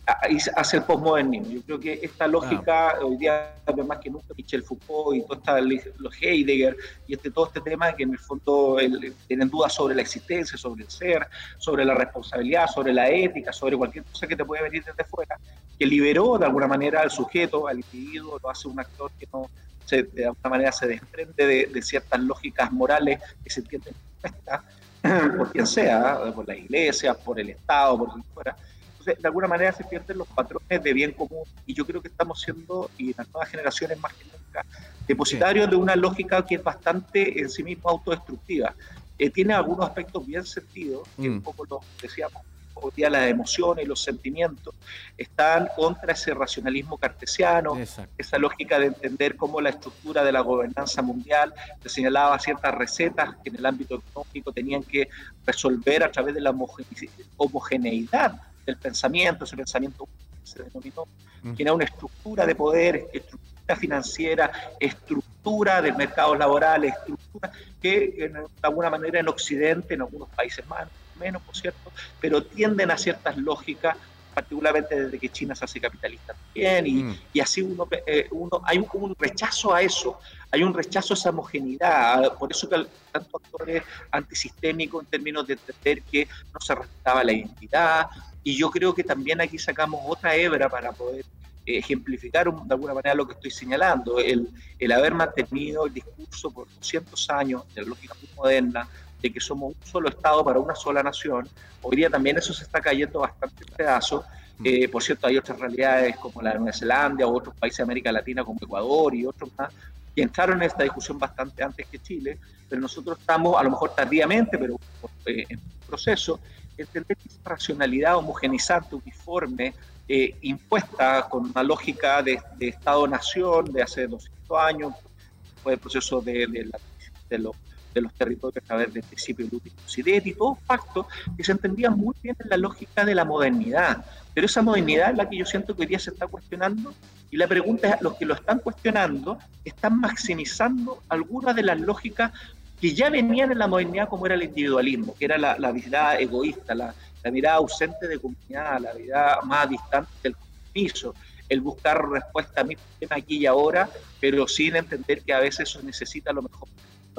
hacia el postmodernismo. Yo creo que esta lógica, ah. hoy día más que nunca, Michel Foucault y todo esta, los Heidegger y este, todo este tema que en el fondo tienen dudas sobre la existencia, sobre el ser, sobre la responsabilidad, sobre la ética, sobre cualquier cosa que te puede venir desde fuera, que liberó de alguna manera al sujeto, al individuo, lo hace un actor que no se, de alguna manera se desprende de, ciertas lógicas morales que se entienden por quien sea, por la iglesia, por el Estado, por quien fuera de alguna manera se pierden los patrones de bien común y yo creo que estamos siendo, y las nuevas generaciones más que nunca, depositarios de una lógica que es bastante en sí misma autodestructiva. Eh, tiene algunos aspectos bien sentidos, que un mm. poco lo decíamos hoy día las emociones y los sentimientos están contra ese racionalismo cartesiano, esa lógica de entender cómo la estructura de la gobernanza mundial te señalaba ciertas recetas que en el ámbito económico tenían que resolver a través de la homogeneidad el pensamiento, ese pensamiento se denominó, que era una estructura de poder política financiera, estructura de mercados laborales, estructura que de alguna manera en Occidente, en algunos países más, menos, por cierto, pero tienden a ciertas lógicas particularmente desde que China se hace capitalista también, y, mm. y así uno, eh, uno hay un, un, rechazo a eso, hay un rechazo a esa homogeneidad, por eso que tantos actores antisistémicos en términos de entender que no se respetaba la identidad, y yo creo que también aquí sacamos otra hebra para poder ejemplificar de alguna manera lo que estoy señalando, el, el haber mantenido el discurso por 200 años de la lógica muy moderna, de que somos un solo Estado para una sola nación. Hoy día también eso se está cayendo bastante en pedazos. Mm. Eh, por cierto, hay otras realidades como la de Nueva Zelanda o otros países de América Latina como Ecuador y otros más que entraron en esta discusión bastante antes que Chile, pero nosotros estamos, a lo mejor tardíamente, pero eh, en proceso, entender esa racionalidad homogenizante, uniforme, eh, impuesta con una lógica de, Estado-nación de hace 200 años, fue el proceso de, la, de los territorios a través del principio de Occidente y todos pactos que se entendían muy bien en la lógica de la modernidad. Pero esa modernidad es la que yo siento que hoy día se está cuestionando y la pregunta es, los que lo están cuestionando están maximizando algunas de las lógicas que ya venían en la modernidad como era el individualismo, que era la, mirada egoísta, la, mirada ausente de comunidad, la mirada más distante del compromiso, el buscar respuesta a mi problema aquí y ahora, pero sin entender que a veces eso necesita lo mejor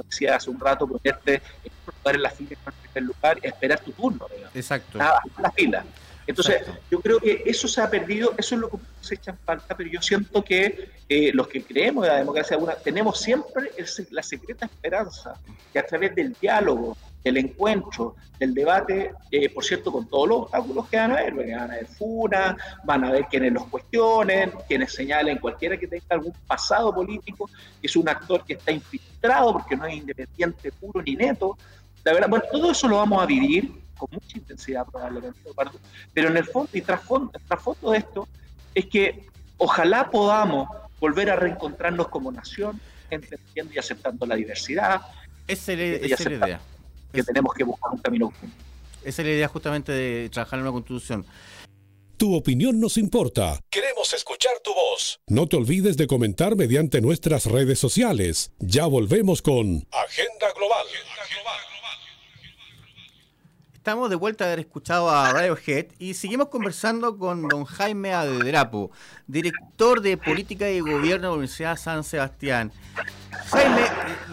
decía hace un rato, ponerte en lugar en la fila en primer lugar esperar tu turno. Exacto. la fila. Entonces, yo creo que eso se ha perdido, eso es lo que se echa en falta, pero yo siento que eh, los que creemos en la democracia tenemos siempre la secreta esperanza que a través del diálogo, del encuentro, del debate, eh, por cierto, con todos los obstáculos que van a haber, van a haber funa, van a haber quienes los cuestionen, quienes señalen cualquiera que tenga algún pasado político, que es un actor que está infiltrado porque no es independiente puro ni neto. La verdad, bueno, todo eso lo vamos a vivir con mucha intensidad probablemente, pero en el fondo y trasfondo, trasfondo de esto es que ojalá podamos volver a reencontrarnos como nación, entendiendo y aceptando la diversidad. Esa es la, idea. Que tenemos que buscar un camino Esa es la idea justamente de trabajar en una constitución. Tu opinión nos importa. Queremos escuchar tu voz. No te olvides de comentar mediante nuestras redes sociales. Ya volvemos con Agenda Global. Estamos de vuelta a haber escuchado a Radiohead y seguimos conversando con don Jaime Adedrapo, director de Política y Gobierno de la Universidad San Sebastián. Jaime,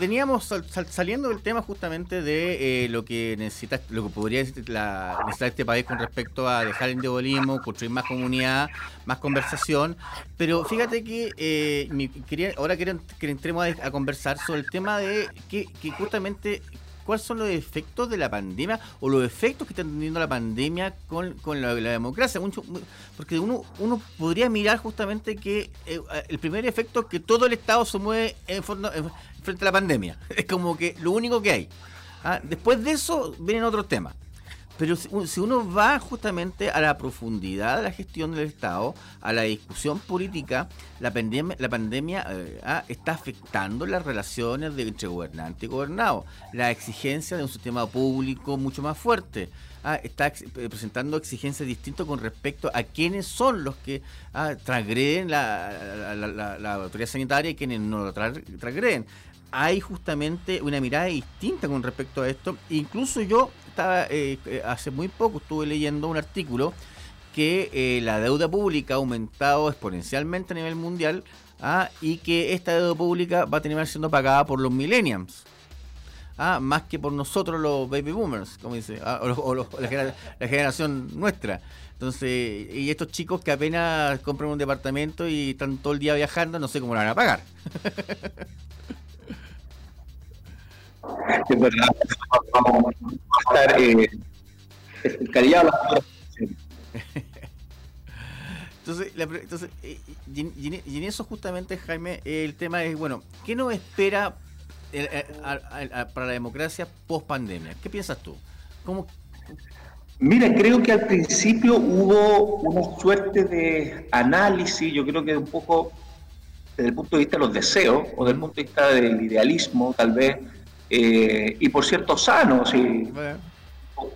veníamos saliendo del tema justamente de eh, lo que necesita, lo que podría necesitar este país con respecto a dejar el individualismo, construir más comunidad, más conversación. Pero fíjate que eh, ahora quiero que entremos a, conversar sobre el tema de que justamente cuáles son los efectos de la pandemia o los efectos que está teniendo la pandemia con, la, democracia. Mucho, porque uno, uno podría mirar justamente que eh, el primer efecto es que todo el Estado se mueve en, frente a la pandemia. Es como que lo único que hay. ¿ah? Después de eso vienen otros temas. Pero si uno va justamente a la profundidad de la gestión del Estado, a la discusión política, la pandemia, la pandemia eh, ah, está afectando las relaciones de entre gobernante y gobernado, la exigencia de un sistema público mucho más fuerte. Ah, está eh, presentando exigencias distintas con respecto a quiénes son los que ah, transgreden la, autoridad sanitaria y quienes no lo transgreden hay justamente una mirada distinta con respecto a esto. Incluso yo estaba, eh, eh, hace muy poco estuve leyendo un artículo que eh, la deuda pública ha aumentado exponencialmente a nivel mundial ¿ah? y que esta deuda pública va a terminar siendo pagada por los millennials. ¿ah? más que por nosotros los baby boomers, como dice, ¿ah? o, la, generación nuestra. Entonces, y estos chicos que apenas compran un departamento y están todo el día viajando, no sé cómo lo van a pagar. es verdad, vamos a estar eh, Entonces, entonces eh, y, en eso justamente, Jaime, el tema es, bueno, ¿qué nos espera eh, para la democracia post pandemia? ¿Qué piensas tú? ¿Cómo? Mira, creo que al principio hubo una suerte de análisis, yo creo que un poco desde el punto de vista de los deseos o desde el punto de vista del idealismo, tal vez, eh, y por cierto sano, sí.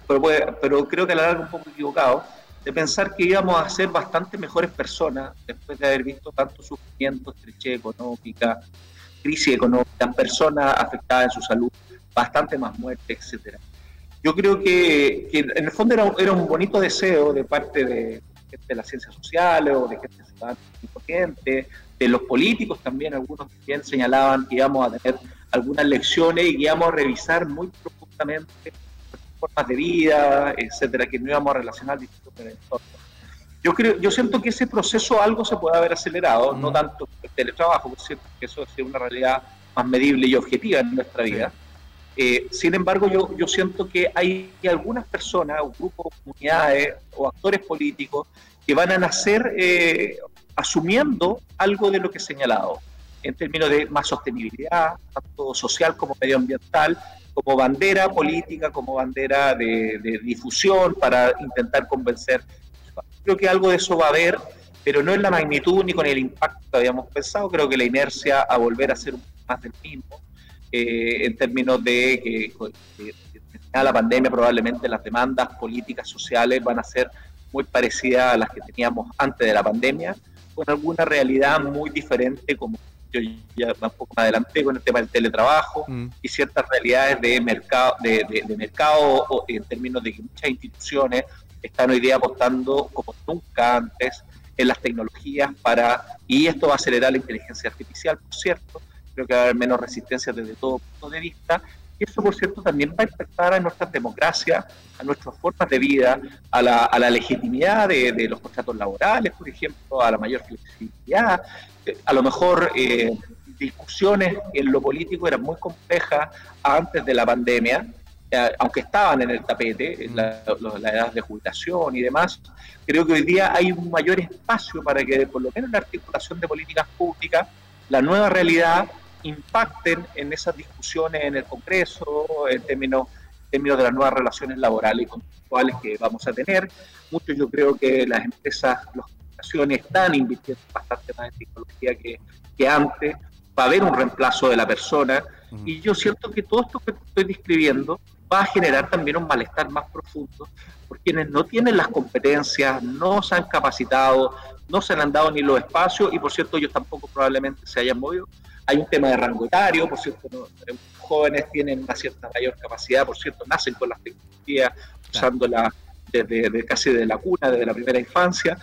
Pero, pero, creo que a la larga un poco equivocado, de pensar que íbamos a ser bastante mejores personas después de haber visto tanto sufrimiento, estrechez económica, crisis económica, personas afectadas en su salud, bastante más muerte, etcétera. Yo creo que, en el fondo era, era, un bonito deseo de parte de, de las ciencias sociales o de gente importante, de los políticos también, algunos también señalaban que íbamos a tener algunas lecciones y que íbamos a revisar muy profundamente formas de vida, etcétera, que no íbamos a relacionar distintos con el entorno. Yo creo, yo siento que ese proceso algo se puede haber acelerado, no tanto el teletrabajo, por cierto, que eso es una realidad más medible y objetiva en nuestra vida. Eh, sin embargo, yo, yo siento que hay algunas personas, o grupos, comunidades o actores políticos que van a nacer eh, asumiendo algo de lo que he señalado, en términos de más sostenibilidad, tanto social como medioambiental, como bandera política, como bandera de, difusión para intentar convencer. Creo que algo de eso va a haber, pero no en la magnitud ni con el impacto que habíamos pensado. Creo que la inercia a volver a ser más del mismo, eh, en términos de que, que la pandemia probablemente las demandas políticas, sociales van a ser muy parecidas a las que teníamos antes de la pandemia, con alguna realidad muy diferente como yo ya un poco más adelante con el tema del teletrabajo mm. y ciertas realidades de mercado, de, de, mercado en términos de que muchas instituciones están hoy día apostando como nunca antes en las tecnologías para, y esto va a acelerar la inteligencia artificial, por cierto, creo que va a haber menos resistencia desde todo punto de vista, y eso, por cierto, también va a afectar a nuestras democracias, a nuestras formas de vida, a la, a la legitimidad de, de, los contratos laborales, por ejemplo, a la mayor flexibilidad, a lo mejor eh, discusiones en lo político eran muy complejas antes de la pandemia, eh, aunque estaban en el tapete, en la, edad de jubilación y demás, creo que hoy día hay un mayor espacio para que por lo menos la articulación de políticas públicas, la nueva realidad, impacten en esas discusiones en el Congreso, en términos, términos de las nuevas relaciones laborales y contractuales que vamos a tener. Mucho yo creo que las empresas, los están invirtiendo bastante más en tecnología que, que antes, va a haber un reemplazo de la persona. Y yo siento que todo esto que estoy describiendo va a generar también un malestar más profundo por quienes no tienen las competencias, no se han capacitado, no se han dado ni los espacios y por cierto ellos tampoco probablemente se hayan movido. Hay un tema de rango etario, por cierto, eh, jóvenes tienen una cierta mayor capacidad, por cierto, nacen con las tecnologías, usándolas desde, casi de la cuna, desde la primera infancia,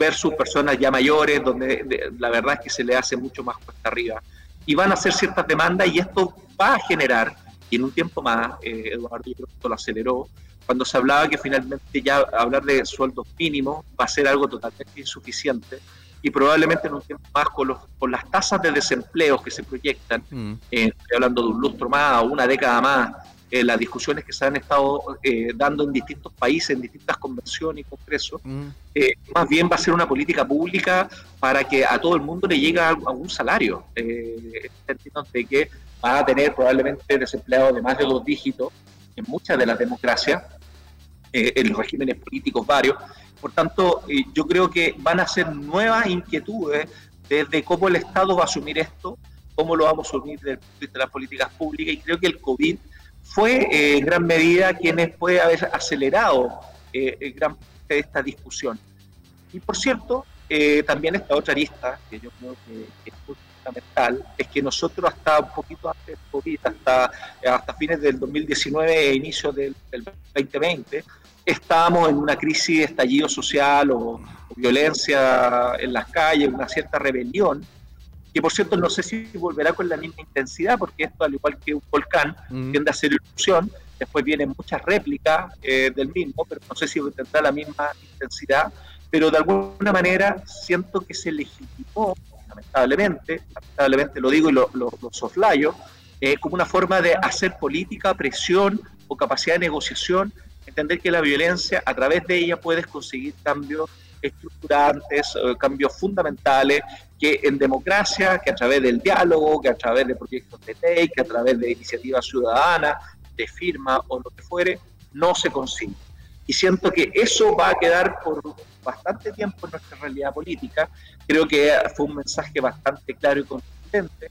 versus personas ya mayores, donde la verdad es que se le hace mucho más cuesta arriba. Y van a hacer ciertas demandas y esto va a generar, y en un tiempo más, eh, Eduardo yo creo que esto lo aceleró, cuando se hablaba que finalmente ya hablar de sueldos mínimos va a ser algo totalmente insuficiente y probablemente en un tiempo más con, los, con las tasas de desempleo que se proyectan, mm. eh, estoy hablando de un lustro más o una década más, eh, las discusiones que se han estado eh, dando en distintos países, en distintas convenciones y congresos, mm. eh, más bien va a ser una política pública para que a todo el mundo le llegue algún salario, en términos de que va a tener probablemente desempleados de más de dos dígitos en muchas de las democracias, en los regímenes políticos varios. Por tanto, yo creo que van a ser nuevas inquietudes desde cómo el Estado va a asumir esto, cómo lo vamos a asumir desde el punto de vista de las políticas públicas, y creo que el COVID fue eh, en gran medida quienes puede haber acelerado eh, gran de esta discusión. Y por cierto, eh, también esta otra lista, que yo creo que, es fundamental, es que nosotros hasta un poquito antes del COVID, hasta, hasta fines del 2019 e inicio del, 2020, estábamos en una crisis de estallido social o violencia en las calles, una cierta rebelión, que por cierto no sé si volverá con la misma intensidad, porque esto, al igual que un volcán, mm. tiende a ser erupción, después vienen muchas réplicas eh, del mismo, pero no sé si tendrá la misma intensidad, pero de alguna manera siento que se legitimó, lamentablemente, lamentablemente lo digo y lo, lo, soslayo, eh, como una forma de hacer política, presión o capacidad de negociación, entender que la violencia, a través de ella puedes conseguir cambios estructurantes, eh, cambios fundamentales, que en democracia, que a través del diálogo, que a través de proyectos de ley, que a través de iniciativas ciudadanas, de firma o lo que fuere, no se consigue. Y siento que eso va a quedar por bastante tiempo en nuestra realidad política. Creo que fue un mensaje bastante claro y contundente,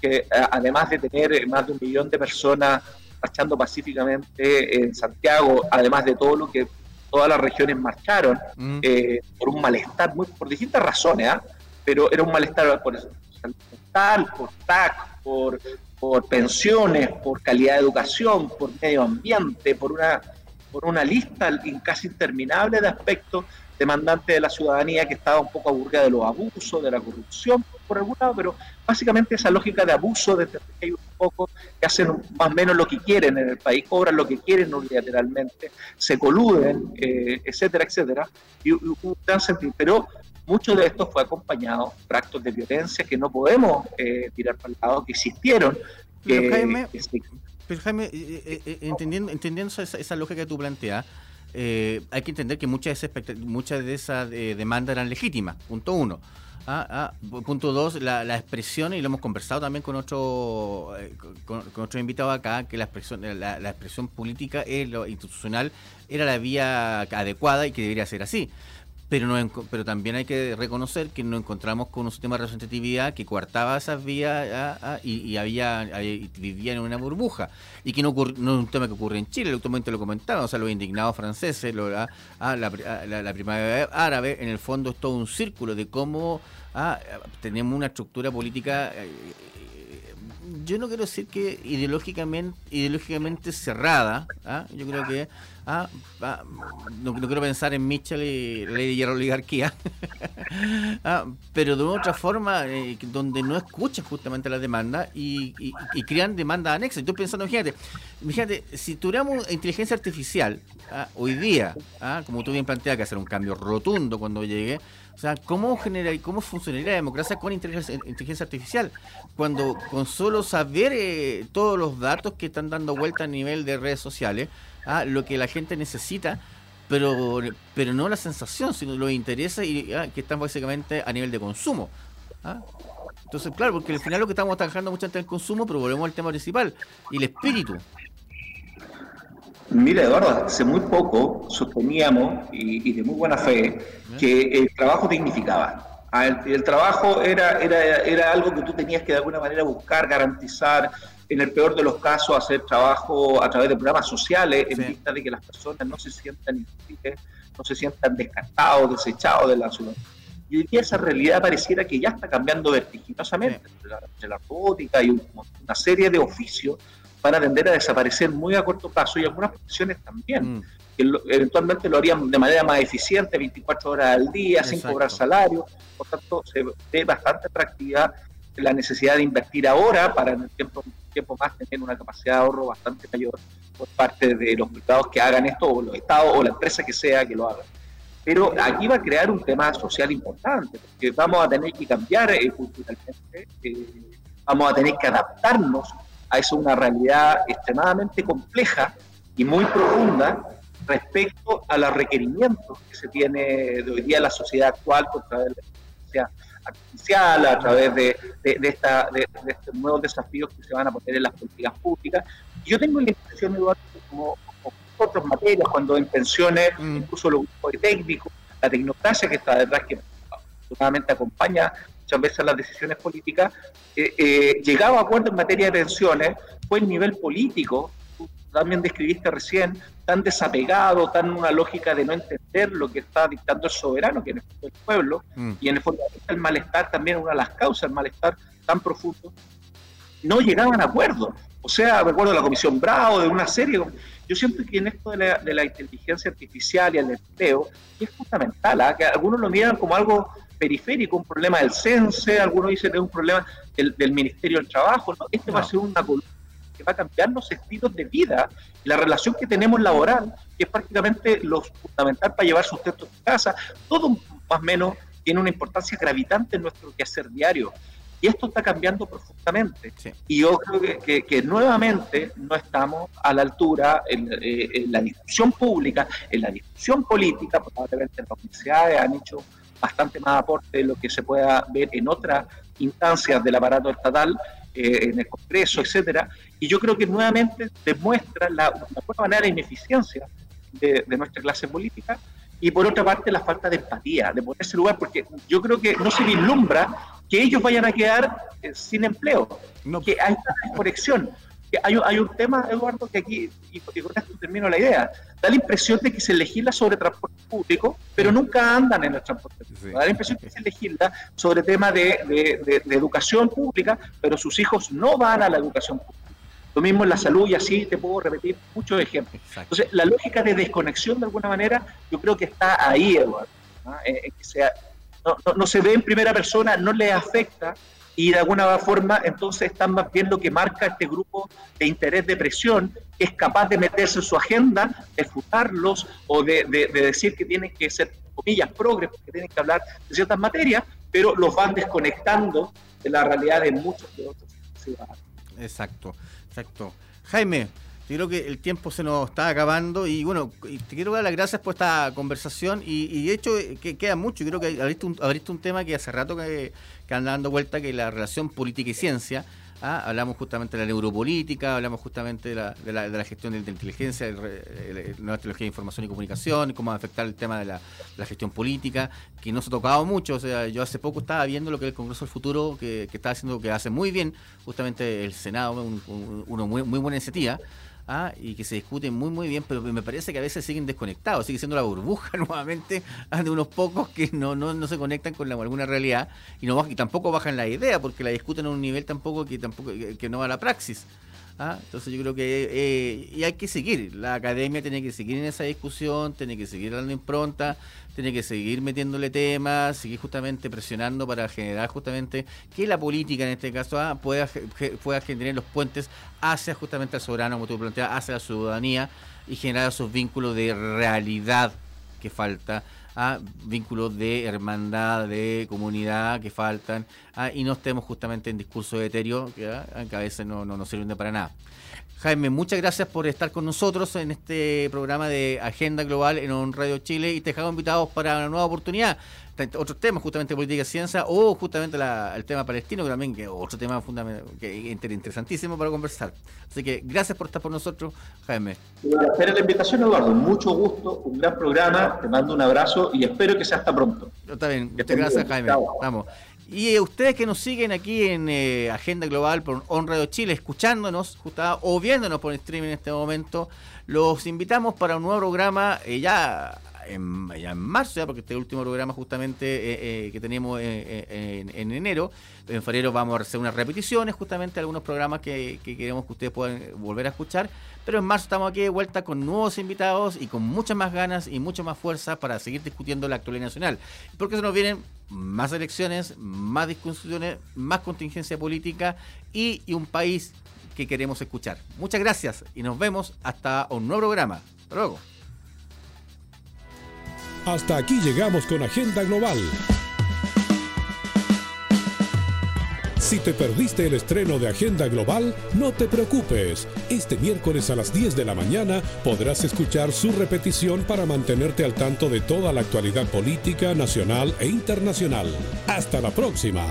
que además de tener más de un millón de personas marchando pacíficamente en Santiago, además de todo lo que todas las regiones marcharon mm. eh, por un malestar, muy, por distintas razones, ¿ah? Pero era un malestar por salud mental, por TAC, por, por pensiones, por calidad de educación, por medio ambiente, por una, por una lista casi interminable de aspectos demandantes de la ciudadanía que estaba un poco aburrida de los abusos, de la corrupción, por algún lado, pero básicamente esa lógica de abuso, de que hay un poco que hacen más o menos lo que quieren en el país, cobran lo que quieren unilateralmente, se coluden, eh, etcétera, etcétera, y, un gran sentido. Pero mucho de esto fue acompañado por actos de violencia que no podemos eh, tirar para el lado, que existieron. Pero Jaime, pero Jaime eh, entendiendo, entendiendo esa, esa, lógica que tú planteas, hay que entender que muchas de esas, muchas de esas demandas eran legítimas, punto uno. Ah, ah, punto dos, la, expresión, y lo hemos conversado también con otro, eh, con, otro invitado acá, que la expresión, la, expresión política, es lo institucional, era la vía adecuada y que debería ser así. Pero, no, pero también hay que reconocer que nos encontramos con un sistema de representatividad que coartaba esas vías ah, y, había, vivían en una burbuja. Y que no, es un tema que ocurre en Chile, el lo comentaba, o sea, los indignados franceses, lo, la, la, primavera árabe, en el fondo es todo un círculo de cómo tenemos una estructura política eh, yo no quiero decir que ideológicamente ideológicamente cerrada ¿ah? yo creo que ah, ah, no, quiero pensar en Mitchell y la ley de la oligarquía pero de otra forma eh, donde no escuchan justamente la demanda y, crean demandas anexas estoy pensando fíjate fíjate si tuviéramos inteligencia artificial hoy día como tú bien planteas que hacer un cambio rotundo cuando llegue o sea, ¿cómo, genera, cómo funcionaría la democracia con inteligencia, artificial? Cuando con solo saber eh, todos los datos que están dando vuelta a nivel de redes sociales, ah, lo que la gente necesita, pero, pero no la sensación, sino lo que interesa y ah, que están básicamente a nivel de consumo. ¿ah? Entonces, claro, porque al final lo que estamos trabajando mucho es el consumo, pero volvemos al tema principal, y el espíritu. Mira, Eduardo, hace muy poco sosteníamos, y, de muy buena fe, que el trabajo dignificaba. Ah, el, trabajo era, era, era algo que tú tenías que de alguna manera buscar, garantizar, en el peor de los casos, hacer trabajo a través de programas sociales, en vista de que las personas no se sientan inútiles, no se sientan descartados, desechados de la ciudad. Y hoy día esa realidad pareciera que ya está cambiando vertiginosamente, de la, robótica y una serie de oficios van a tender a desaparecer muy a corto plazo y algunas profesiones también, mm. que eventualmente lo harían de manera más eficiente, 24 horas al día, sin cobrar salario. Por tanto, se ve bastante atractiva la necesidad de invertir ahora para en el tiempo, tiempo más tener una capacidad de ahorro bastante mayor por parte de los privados que hagan esto, o los estados, o la empresa que sea que lo haga. Pero aquí va a crear un tema social importante, porque vamos a tener que cambiar eh, culturalmente, eh, vamos a tener que adaptarnos a eso una realidad extremadamente compleja y muy profunda respecto a los requerimientos que se tiene de hoy día la sociedad actual contra la inteligencia artificial, a través de, de, esta, de, estos nuevos desafíos que se van a poner en las políticas públicas. yo tengo la impresión, Eduardo, como, como otras materias, cuando en pensiones, mm. incluso los grupos técnicos, la tecnocracia que está detrás, que afortunadamente acompaña muchas veces las decisiones políticas, eh, eh, llegaba a acuerdo en materia de pensiones, fue el nivel político, también describiste recién, tan desapegado, tan una lógica de no entender lo que está dictando el soberano, que en el fondo es el pueblo, mm. y en el fondo el malestar también una de las causas del malestar tan profundo, no llegaban a acuerdo. O sea, recuerdo la Comisión Bravo, de una serie. Yo siento que en esto de la, de la inteligencia artificial y el empleo, es fundamental, ¿ah? que algunos lo miran como algo periférico, un problema del CENSE, algunos dicen que es un problema del, Ministerio del Trabajo. Este va a ser una columna que va a cambiar los estilos de vida, la relación que tenemos laboral, que es prácticamente lo fundamental para llevar sustento a casa, todo más o menos tiene una importancia gravitante en nuestro quehacer diario. Y esto está cambiando profundamente. Y yo creo que, nuevamente no estamos a la altura en, eh, en, la discusión pública, en la discusión política, probablemente las universidades han hecho bastante más aporte de lo que se pueda ver en otras instancias del aparato estatal, eh, en el Congreso, etcétera. Y yo creo que nuevamente demuestra la, una buena manera de ineficiencia de, nuestra clase política y por otra parte la falta de empatía, de ponerse lugar, porque yo creo que no se vislumbra que ellos vayan a quedar eh, sin empleo, que hay una desconexión. Hay, hay un tema, Eduardo, que aquí, y, con esto termino la idea, da la impresión de que se legisla sobre transporte público, pero nunca andan en el transporte público. Da la impresión de que se legisla sobre temas de, de, educación pública, pero sus hijos no van a la educación pública. Lo mismo en la salud y así te puedo repetir muchos ejemplos. Entonces, la lógica de desconexión de alguna manera, yo creo que está ahí, Eduardo. Eh, que sea, no, no, no, se ve en primera persona, no le afecta y de alguna forma entonces están más bien que marca este grupo de interés de presión que es capaz de meterse en su agenda, de futarlos o de, decir que tienen que ser, comillas, progres, que tienen que hablar de ciertas materias, pero los van desconectando de la realidad de muchos de otros ciudadanos. Exacto, exacto. Jaime, yo creo que el tiempo se nos está acabando y bueno, te quiero dar las gracias por esta conversación y, de hecho eh, que queda mucho. Yo creo que abriste un, un tema que hace rato que, que anda dando vuelta, que la relación política y ciencia. ¿ah? Hablamos justamente de la neuropolítica, hablamos justamente de la, de la, gestión de la inteligencia, de la tecnología de información y comunicación, cómo va a afectar el tema de la, gestión política, que no se ha tocado mucho. O sea, yo hace poco estaba viendo lo que es el Congreso del Futuro, que, que está haciendo, que hace muy bien justamente el Senado, una muy, muy buena iniciativa. ¿Ah? y que se discuten muy muy bien, pero me parece que a veces siguen desconectados, sigue siendo la burbuja nuevamente de unos pocos que no, no, no se conectan con la, alguna realidad y, no, y tampoco bajan la idea, porque la discuten a un nivel tampoco que, tampoco, que no va a la praxis. ¿Ah? Entonces yo creo que eh, y hay que seguir, la academia tiene que seguir en esa discusión, tiene que seguir dando impronta, tiene que seguir metiéndole temas, seguir justamente presionando para generar justamente que la política en este caso ¿ah? pueda, pueda generar los puentes hacia justamente al soberano, como tú planteas, hacia la ciudadanía y generar esos vínculos de realidad que falta a vínculos de hermandad, de comunidad que faltan, y no estemos justamente en discurso etéreo que, a veces no, no nos sirven para nada. Jaime, muchas gracias por estar con nosotros en este programa de Agenda Global en On Radio Chile y te dejamos invitados para una nueva oportunidad otros temas, justamente política y ciencia, o justamente el tema palestino, que también que otro tema fundamental, que interesantísimo para conversar. Así que gracias por estar por nosotros, Jaime. Espero la invitación, Eduardo. Mucho gusto, un gran programa, te mando un abrazo y espero que sea hasta pronto. Está bien, muchas gracias, Jaime. Vamos. Y eh, ustedes que nos siguen aquí en eh, Agenda Global por On Radio Chile, escuchándonos o viéndonos por streaming en este momento, los invitamos para un nuevo programa eh, ya en, ya en marzo, ya porque este último programa justamente eh, eh, que tenemos eh, en, enero, en febrero vamos a hacer unas repeticiones, justamente algunos programas que, queremos que ustedes puedan volver a escuchar, pero en marzo estamos aquí de vuelta con nuevos invitados y con muchas más ganas y mucha más fuerza para seguir discutiendo la actualidad nacional, porque se nos vienen más elecciones, más discusiones, más contingencia política y, y un país que queremos escuchar. Muchas gracias y nos vemos hasta un nuevo programa. Hasta luego. Hasta aquí llegamos con Agenda Global. Si te perdiste el estreno de Agenda Global, no te preocupes. Este miércoles a las 10 de la mañana podrás escuchar su repetición para mantenerte al tanto de toda la actualidad política nacional e internacional. Hasta la próxima.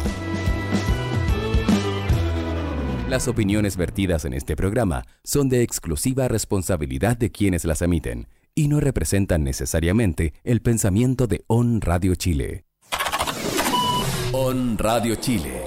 Las opiniones vertidas en este programa son de exclusiva responsabilidad de quienes las emiten y no representan necesariamente el pensamiento de On Radio Chile. On Radio Chile